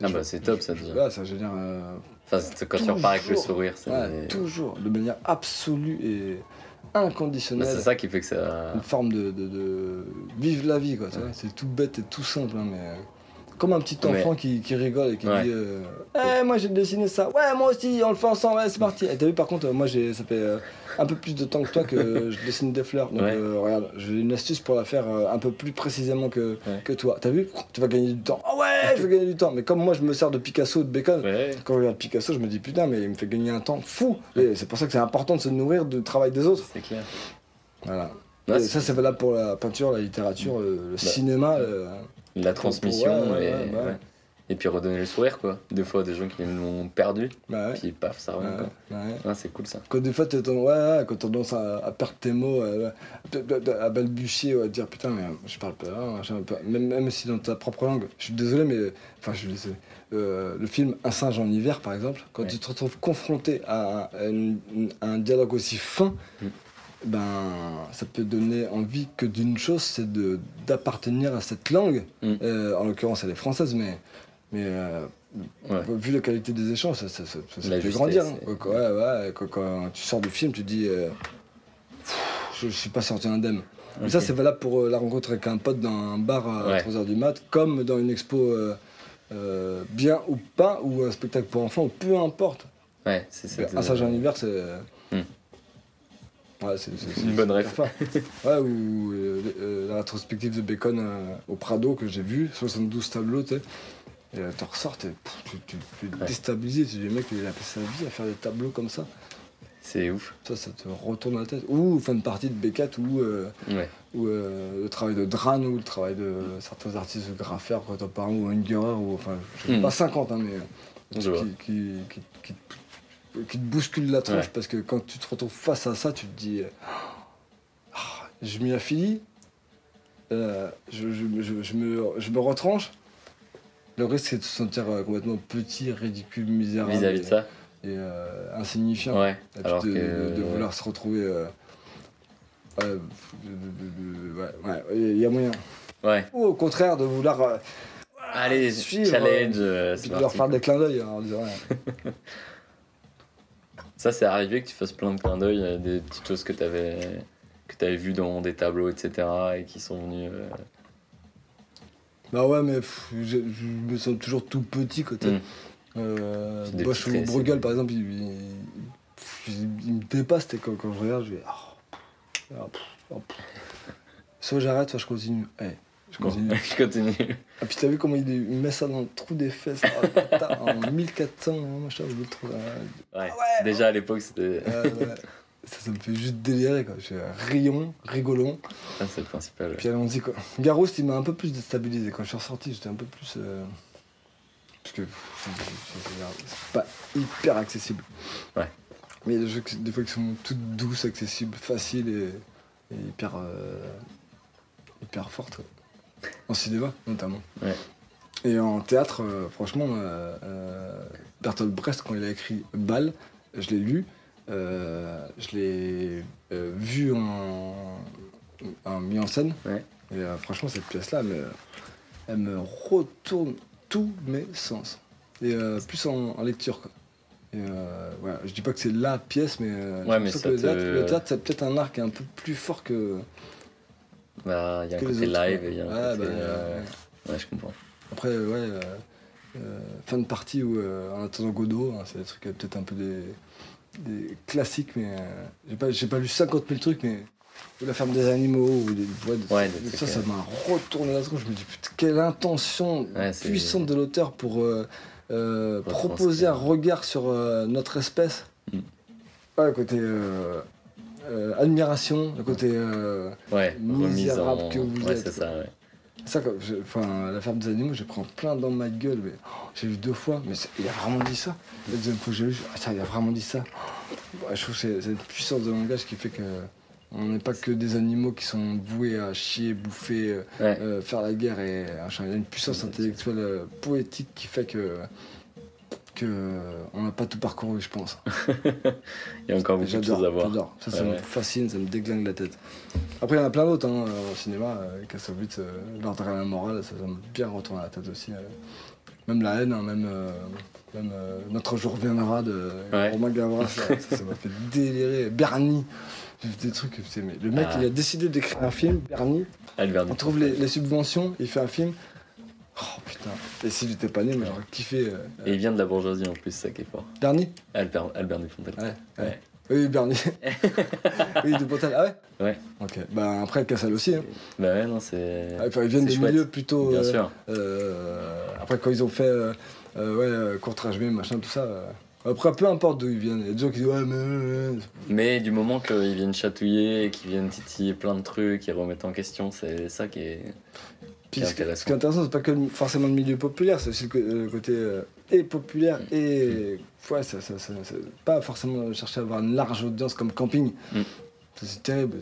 Ah bah, c'est top, ça, déjà. Ouais, ça génère. euh, Enfin, quand tu repars avec le Toujours. sourire, c'est. ouais, toujours, de manière absolue et Bah, inconditionnelle. c'est ça qui fait que ça. Une forme de, de, de- Vive la vie, quoi, tu vois. C'est tout bête et tout simple, hein, mais. Comme un petit enfant qui, qui rigole et qui Ouais. dit euh, Eh, moi j'ai dessiné ça, ouais, moi aussi, on le fait ensemble, ouais, c'est parti. Et t'as vu, par contre, moi j'ai ça fait euh, un peu plus de temps que toi que je dessine des fleurs. Donc, euh, regarde, j'ai une astuce pour la faire un peu plus précisément que, que toi. T'as vu? Tu vas gagner du temps. Ah ouais, je vais gagner du temps. Mais comme moi je me sers de Picasso de Bacon, quand je regarde Picasso, je me dis putain, mais il me fait gagner un temps fou. Et c'est pour ça que c'est important de se nourrir du travail des autres. C'est clair. Voilà. Et ça, c'est valable pour la peinture, la littérature, le, le cinéma. le- La transmission Ouais, et. ouais, bah ouais. Et puis redonner le sourire, quoi. Des fois, des gens qui l'ont perdu, Bah puis paf, ça revient, Ouais, quoi. ouais. Ah, c'est cool ça. Quand des fois, tendance, ouais, quand tendance à, à perdre tes mots, euh, à, à balbutier, ou à dire putain, mais je parle pas, pas- même, même si dans ta propre langue, je suis désolé, mais enfin, je suis désolé. Euh, le film Un singe en hiver, par exemple, quand Ouais. tu te retrouves confronté à, à une- à un dialogue aussi fin, Mm. Ben, ça peut donner envie que d'une chose, c'est de- d'appartenir à cette langue. Mm. Euh, en l'occurrence, elle est française, mais. mais euh, Ouais. Vu la qualité des échanges, ça, ça, ça, ça- ça justesse, grandir. hein. ouais, ouais, quand, quand tu sors du film, tu dis euh, Pff, je, je suis pas sorti indemne. Mais ça, c'est valable pour euh, la rencontre avec un pote dans un bar à Ouais. 3h du mat, comme dans une expo euh, euh, bien ou pas, ou un spectacle pour enfants, ou peu importe. Ouais, c'est cette. Un sage en hiver, c'est. Hmm. Ouais, c'est Une bonne fort. Ouais, ou euh, la rétrospective de Bacon euh, au Prado que j'ai vu, 72 tableaux, tu sais. Et euh, tu ressors, tu, es Ouais. déstabilisé. Tu dis, mec, il a fait sa vie à faire des tableaux comme ça. C'est ouf. Ça, ça te retourne la tête. Ou fin de partie de B4 ou, euh, Ouais. ou euh, le travail de Dran ou le travail de certains artistes graffeurs contemporains ou Ungerer ou enfin, je sais Mm. pas 50, hein, mais euh, Je vois. qui, qui, qui, qui te- qui te bouscule la tronche Ouais. parce que quand tu te retrouves face à ça, tu te dis Ah, je m'y affilie, euh, je, je- je- je me, je me retranche. Le risque, c'est de se sentir euh, complètement petit, ridicule, misérable Vis-à-vis de et, ça. et, euh, insignifiant. Ouais. Et puis Alors de, que. de- de vouloir se retrouver. euh, ouais, il y a moyen. Ouais. Ou au contraire, de vouloir. Allez, suivre, challenge. puis c'est de leur faire des clins d'œil hein, en disant. Ça, c'est arrivé que tu fasses plein de clins d'œil à des petites choses que tu avais, que avais vues dans des tableaux, etc. et qui sont venus. euh, Bah ouais, mais pff, je, je me sens toujours tout petit côté. Mm. Euh, Bosch ou Bruegel par exemple, il, il, pff, il- il me dépasse et quand, quand je regarde, je vais. oh, ah, oh, pff. Soit j'arrête, soit je continue. Eh, je continue. je continue. Ah, puis t'as vu comment il, il met ça dans le trou des fesses ah, en 1400, hein, machin, je le trouve. euh, Ouais. ouais. Déjà à l'époque, c'était. euh, ouais. ça, ça me fait juste délirer quoi. Je suis rion, rigolon. Ça, c'est le principal. ouais. Puis allons-y quoi. Garouste il m'a un peu plus déstabilisé. Quand je suis ressorti, j'étais un peu plus. euh, Parce que c'est- pas hyper accessible. Ouais. Mais il y a des jeux qui- des fois qui sont toutes douces, accessibles, faciles et, et hyper. euh, hyper fortes. quoi. En cinéma notamment. Ouais. Et en théâtre, euh, franchement, euh, euh, Bertolt Brecht, quand il a écrit Ball, je l'ai lu, je l'ai vu en, en mis en scène. Ouais. Et franchement, cette pièce-là, elle me, elle me retourne tous mes sens. Et plus en, en lecture, quoi. Et euh, je dis pas que c'est la pièce, mais, euh, Ouais, mais ça que le théâtre, le théâtre, c'est peut-être un arc qui est un peu plus fort que, Bah, il y a un côté live et il y a un côté. bah, euh, ouais. Je comprends. Après, ouais, euh, euh, fin de partie ou en attendant Godot, hein, c'est des trucs peut-être un peu des, des classiques, mais j'ai pas, j'ai pas lu 50 000 trucs, mais ou la ferme des animaux, ou des, ouais, des- Ouais, trucs, ça, ça m'a retourné la tronche. Je me dis, putain, quelle intention puissante de l'auteur pour proposer un regard sur notre espèce. Mm. Ouais, côté euh, euh, admiration, le côté. euh, Ouais, Misérable en. que vous ouais, êtes. ça, ouais. ça, enfin, la ferme des animaux, je prends plein dans ma gueule. Mais, oh, j'ai lu deux fois, mais il a vraiment dit ça. La deuxième fois que j'ai lu, ah, ça, il a vraiment dit ça. Ouais, je trouve que c'est une puissance de langage qui fait que on n'est pas que des animaux qui sont voués à chier, bouffer, euh, euh, faire la guerre. Et, il y a une puissance intellectuelle, poétique qui fait que que euh, on n'a pas tout parcouru, je pense. Il y a encore beaucoup de choses à voir. j'adore. Ça, ça Ouais, me fascine, ça me déglingue la tête. Après, il y en a plein d'autres hein, euh, au cinéma. Euh, Kassovitz, euh, l'ordre et la morale, ça, ça me bien retourné la tête aussi. euh. Même la haine, hein, même, même Notre jour viendra de Ouais. Romain Gavras, ça m'a fait délirer. Bernie, des trucs. mais le mec, Ah. il a décidé d'écrire un film, Bernie. Albert On trouve les, les subventions, il fait un film. Oh. Et si j'étais pas né, mais j'aurais kiffé. euh, Et il vient de la bourgeoisie en plus, ça qui est fort. Bernie Albert, Albert Dupontel. Ouais, ouais. Ouais. Oui, Bernie. oui, de Pontel. Ah ouais Ouais. Ok. Bah après, Cassel aussi. Hein. Bah ouais, non, c'est. Ah, enfin, ils viennent des chouette. milieux plutôt. Bien euh, sûr. euh, après, quand ils ont fait euh, euh, ouais, euh, Courtrage machin, tout ça. euh, Après, peu importe d'où ils viennent. Il y a des gens qui disent Ouais, mais. euh, Mais du moment qu'ils viennent chatouiller, qu'ils viennent titiller plein de trucs, ils remettent en question, c'est ça qui est. Puis ce, qui- intéressant. ce qui est intéressant, c'est pas que forcément le milieu populaire, c'est aussi le, le côté euh, et populaire Mm. et. Ouais, ça, ça, ça- ça- pas forcément chercher à avoir une large audience comme camping. Mm. Ça, C'est terrible.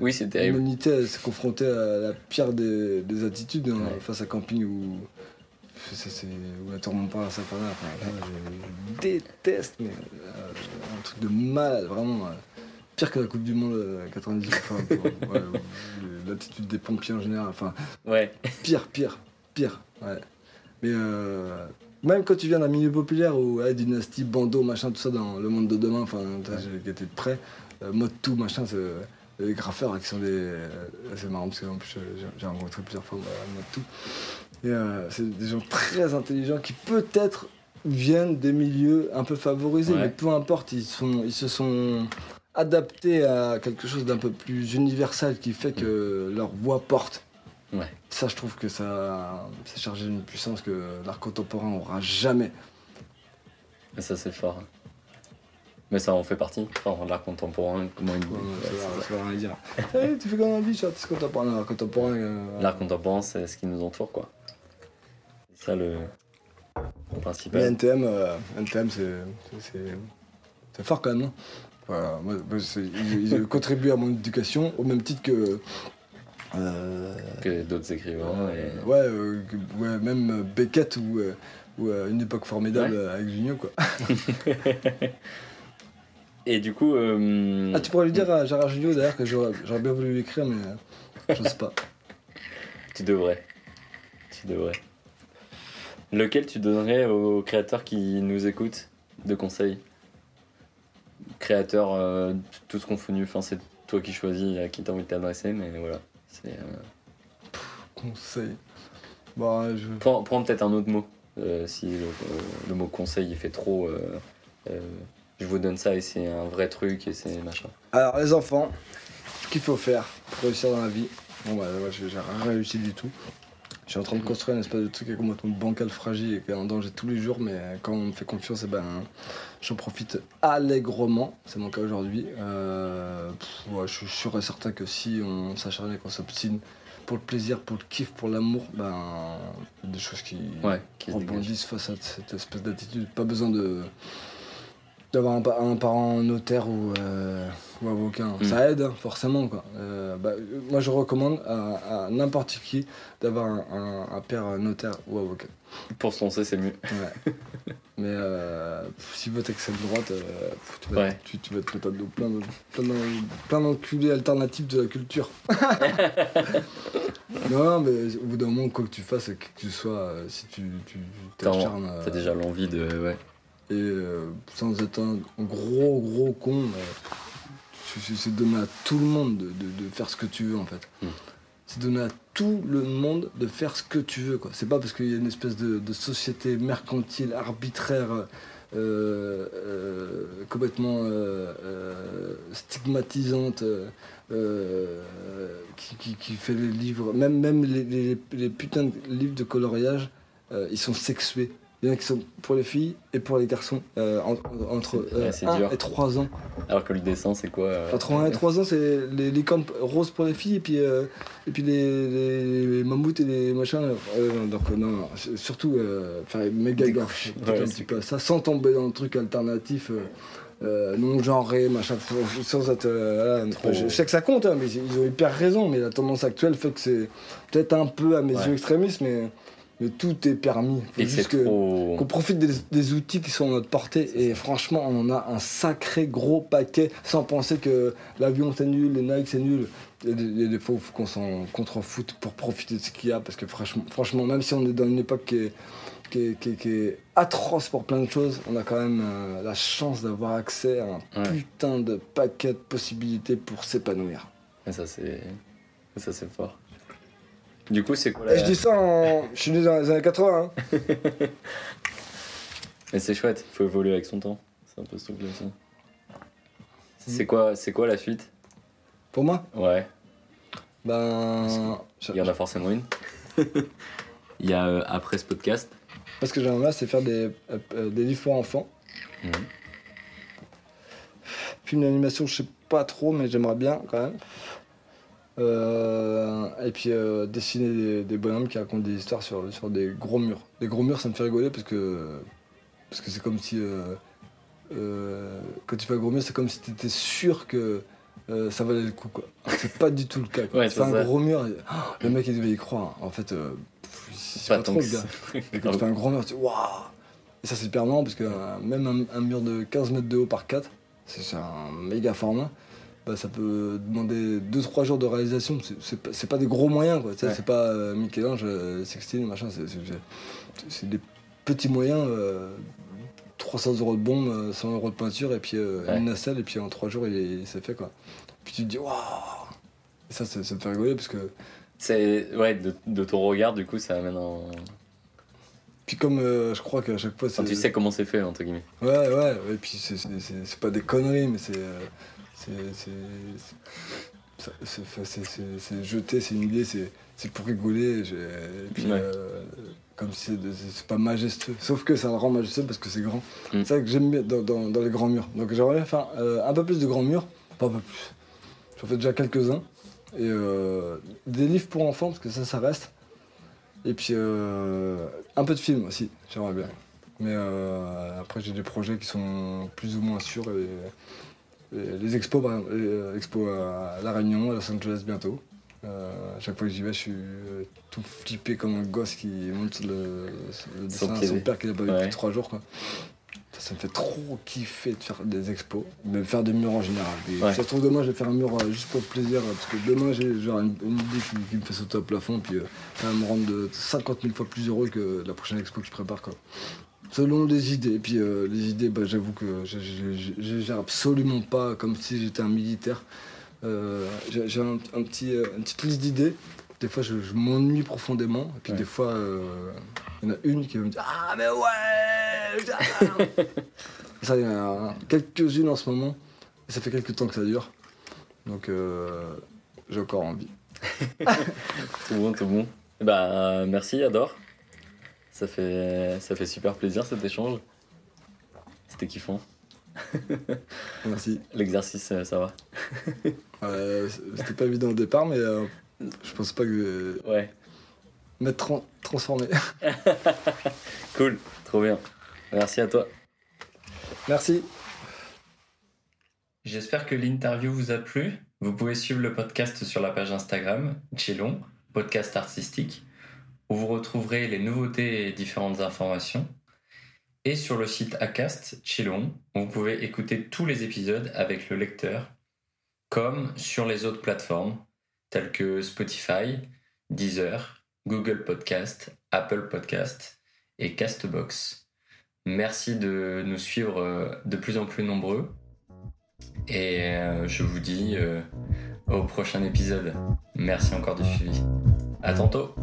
Oui, c'est terrible. L'humanité s'est confrontée à la pire des, des attitudes hein, Ouais. face à camping où. C'est, c'est, où la tourmente pas à sa enfin, là, je, je déteste, mais euh, un truc de malade, vraiment. euh, pire que la Coupe du Monde euh, 90, enfin, pour- ouais, ou l'attitude des pompiers en général, enfin, Ouais. pire, pire, pire, ouais. Mais euh, même quand tu viens d'un milieu populaire où ouais, dynastie, bandeau, machin, tout ça dans le monde de demain, enfin, j'ai été de près, euh, mode tout, machin, c'est euh, les graffeurs qui sont des. euh, c'est marrant parce que en plus, j'ai- rencontré plusieurs fois euh, mode tout. Et euh, c'est des gens très intelligents qui peut-être viennent des milieux un peu favorisés, Ouais. mais peu importe, ils, sont, ils se sont adaptés à quelque chose d'un peu plus universel qui fait que leur voix porte. Ouais. Ça, je trouve que ça, c'est chargé d'une puissance que l'art contemporain aura jamais. Mais ça, c'est fort. Mais ça en fait partie. Enfin, l'art contemporain, comment il. Ouais, ouais, dire. Eh, tu fais comme un suis artiste contemporain. L'art contemporain. euh, L'art contemporain, c'est ce qui nous entoure, quoi. C'est ça le, le Mais principal. NTM, euh, NTM c'est, c'est, c'est- c'est fort quand même, non voilà, moi, ils, ils contribuent à mon éducation au même titre que. euh, Que d'autres écrivains. Et... ouais, euh, que- ouais, même Beckett ou, euh, ou euh, Une époque formidable Ouais. euh, avec Junio, quoi. Et du coup. euh, Ah, tu pourrais lui dire à Gérard Junio d'ailleurs que j'aurais, bien voulu lui écrire, mais euh, j'ose pas. Tu devrais. Tu devrais. Lequel tu donnerais aux créateurs qui nous écoutent de conseils Créateurs, euh, tous confondus, enfin c'est toi qui choisis à qui t'as envie de t'adresser, mais voilà. C'est, euh, Conseil. Bah, je. Prends, prends peut-être un autre mot. euh, si le, euh, le mot conseil il fait trop. je vous donne ça et c'est un vrai truc et c'est machin. Alors, les enfants, ce qu'il faut faire pour réussir dans la vie. Bon, bah, moi, j'ai rien réussi du tout. Je suis en train de construire une espèce de truc qui est complètement bancal, fragile et qui est en danger tous les jours, mais quand on me fait confiance, eh ben, j'en profite allègrement. C'est mon cas aujourd'hui. Euh, pff, ouais, je suis sûr et certain que si on s'acharne et qu'on s'obstine pour le plaisir, pour le kiff, pour l'amour, ben, il y a des choses qui Ouais, rebondissent face à cette espèce d'attitude. Pas besoin de d'avoir un, pa- un parent notaire ou, euh, ou avocat. Mm. Ça aide, hein, forcément. Quoi. Euh, bah, moi, je recommande à, à n'importe qui d'avoir un, un- un père notaire ou avocat. Pour se lancer, c'est mieux. Ouais. Mais euh, si votre extrême droite, euh, tu, vas, Ouais. tu, tu vas plein de- plein plein d'enculés alternatifs de la culture. non, mais au bout d'un moment, quoi que tu fasses, que tu sois, si tu tu- t'acharnes. t'as déjà l'envie de. Ouais. Et euh, sans être un gros gros con, c'est- donner à tout le monde de, de- de faire ce que tu veux en fait. Mm. C'est donner à tout le monde de faire ce que tu veux quoi. C'est pas parce qu'il y a une espèce de, de société mercantile, arbitraire, euh, euh, complètement euh, stigmatisante. qui, qui- qui fait les livres, même, même les, les- les putains de livres de coloriage, ils sont sexués. Il y en a qui sont pour les filles et pour les garçons, euh, en- en- entre C'est- ouais, c'est 1 dur. et 3 ans. Alors que le dessin, c'est quoi euh, Entre 1 et 3 ans, c'est les licornes roses pour les filles et puis, euh, et puis les, les- les mammouths et les machins. euh, donc, euh, non, non, surtout euh, faire méga gaffe ça, sans tomber dans le truc alternatif. euh, euh, non genré, machin, sans être. euh, voilà, je, je sais que ça compte, hein, mais ils ont hyper raison, mais la tendance actuelle fait que c'est peut-être un peu à mes Ouais. yeux extrémiste, mais, mais tout est permis. Faut Et que c'est juste que- trop. qu'on profite des, des outils qui sont à notre portée et franchement on en a un sacré gros paquet sans penser que l'avion c'est nul, les Nike c'est nul. Il y a des, fois où il faut qu'on s'en contre-foute pour profiter de ce qu'il y a parce que franchement, franchement même si on est dans une époque qui est, qui est, qui est- qui est atroce pour plein de choses, on a quand même euh, la chance d'avoir accès à un Ouais. putain de paquet de possibilités pour s'épanouir. Et ça, c'est. Ça, c'est fort. Du coup, c'est quoi Et la. je dis ça en... Je suis né dans les années 80. hein. Mais c'est chouette, il faut évoluer avec son temps. C'est un peu ce truc-là aussi. C'est quoi, quoi la suite? Pour moi, Ouais, ben... il y en a forcément une. Il y a euh, après ce podcast. Parce que j'aimerais, c'est faire des, euh, euh, des livres pour enfants. Mhm. Film d'animation, je sais pas trop, mais j'aimerais bien quand même. Euh, et puis euh, dessiner des, des bonhommes qui racontent des histoires sur, sur des gros murs. Des gros murs, ça me fait rigoler parce que parce que c'est comme si euh, euh, quand tu fais un gros mur, c'est comme si tu étais sûr que ça valait le coup. quoi. C'est pas du tout le cas. Ouais, c'est un ça. gros mur, et- oh, le mec il devait y croire. En fait, c'est pas, trop tant le gars. Et quand tu fais un grand mur, tu waouh Et ça, c'est hyper marrant parce que même un, un mur de 15 mètres de haut par 4, c'est c'est un méga format. Bah, ça peut demander 2-3 jours de réalisation. C'est- pas, pas des gros moyens, quoi. Ouais. C'est pas euh, Michel-Ange, euh, Sixtine, machin. c'est- des petits moyens. euh, 300 euros de bombe, euh, 100 euros de peinture et puis euh, Ouais. une nacelle et puis en 3 jours il, est- il s'est fait quoi. Puis tu te dis waouh Et ça, ça, ça me fait rigoler parce que C'est ouais, de, de ton regard, du coup, ça amène un. puis comme euh, je crois qu'à chaque fois c'est tu sais comment c'est fait, entre guillemets. Ouais, ouais, et puis c'est- pas des conneries, mais c'est. euh, c'est- c'est- c'est- c'est- c'est- pour rigoler. Et puis, Ouais. euh, comme c'est c'est pas majestueux. Sauf que ça le rend majestueux parce que c'est grand. Mm. C'est ça que j'aime bien dans, dans- dans les grands murs. Donc j'aimerais bien faire euh, un peu plus de grands murs. Pas un peu plus. J'en fais déjà quelques-uns. Et euh, des livres pour enfants, parce que ça, ça reste. Et puis un peu de films aussi, j'aimerais bien. Mais après, j'ai des projets qui sont plus ou moins sûrs. Et les expos, par exemple, les, euh, expos à La Réunion, à Los Angeles bientôt. Euh, à chaque fois que j'y vais, je suis euh, tout flippé comme un gosse qui monte le, le dessin à son père qu'il a pas vu Ouais. depuis trois jours. Quoi. Ça, ça me fait trop kiffer de faire des expos, de faire des murs en général. Et Ouais. Ça se trouve demain, je vais faire un mur euh, juste pour le plaisir, euh, parce que demain, j'ai genre une, une idée qui, qui me fait sauter au plafond, puis euh, ça va me rendre de 50 000 fois plus heureux que la prochaine expo que je prépare. Quoi. Selon les idées. Et puis euh, les idées, bah, j'avoue que je je- je- je gère absolument pas comme si j'étais un militaire. Euh, j'ai un, un petit, euh, une petite liste d'idées. Des fois, je, m'ennuie profondément. Et puis Ouais. des fois, il y en a une qui va me dire Ah, mais ouais Ça, il y en a quelques-unes en ce moment. Et ça fait quelques temps que ça dure. Donc, j'ai encore envie. Tout bon, tout bon. Eh ben, merci, Adore. Ça fait, ça fait super plaisir cet échange. C'était kiffant. Merci. L'exercice, euh, ça va Euh, C'était pas évident au départ, mais euh, je pense pas que Ouais, m'être tran- transformé. cool, trop bien. Merci à toi. Merci. J'espère que l'interview vous a plu. Vous pouvez suivre le podcast sur la page Instagram, Chillon, podcast artistique, où vous retrouverez les nouveautés et différentes informations. Et sur le site Acast, Chillon, vous pouvez écouter tous les épisodes avec le lecteur, comme sur les autres plateformes, telles que Spotify, Deezer, Google Podcast, Apple Podcast et Castbox. Merci de nous suivre euh, de plus en plus nombreux. Et euh, je vous dis euh, au prochain épisode. Merci encore du suivi. À tantôt.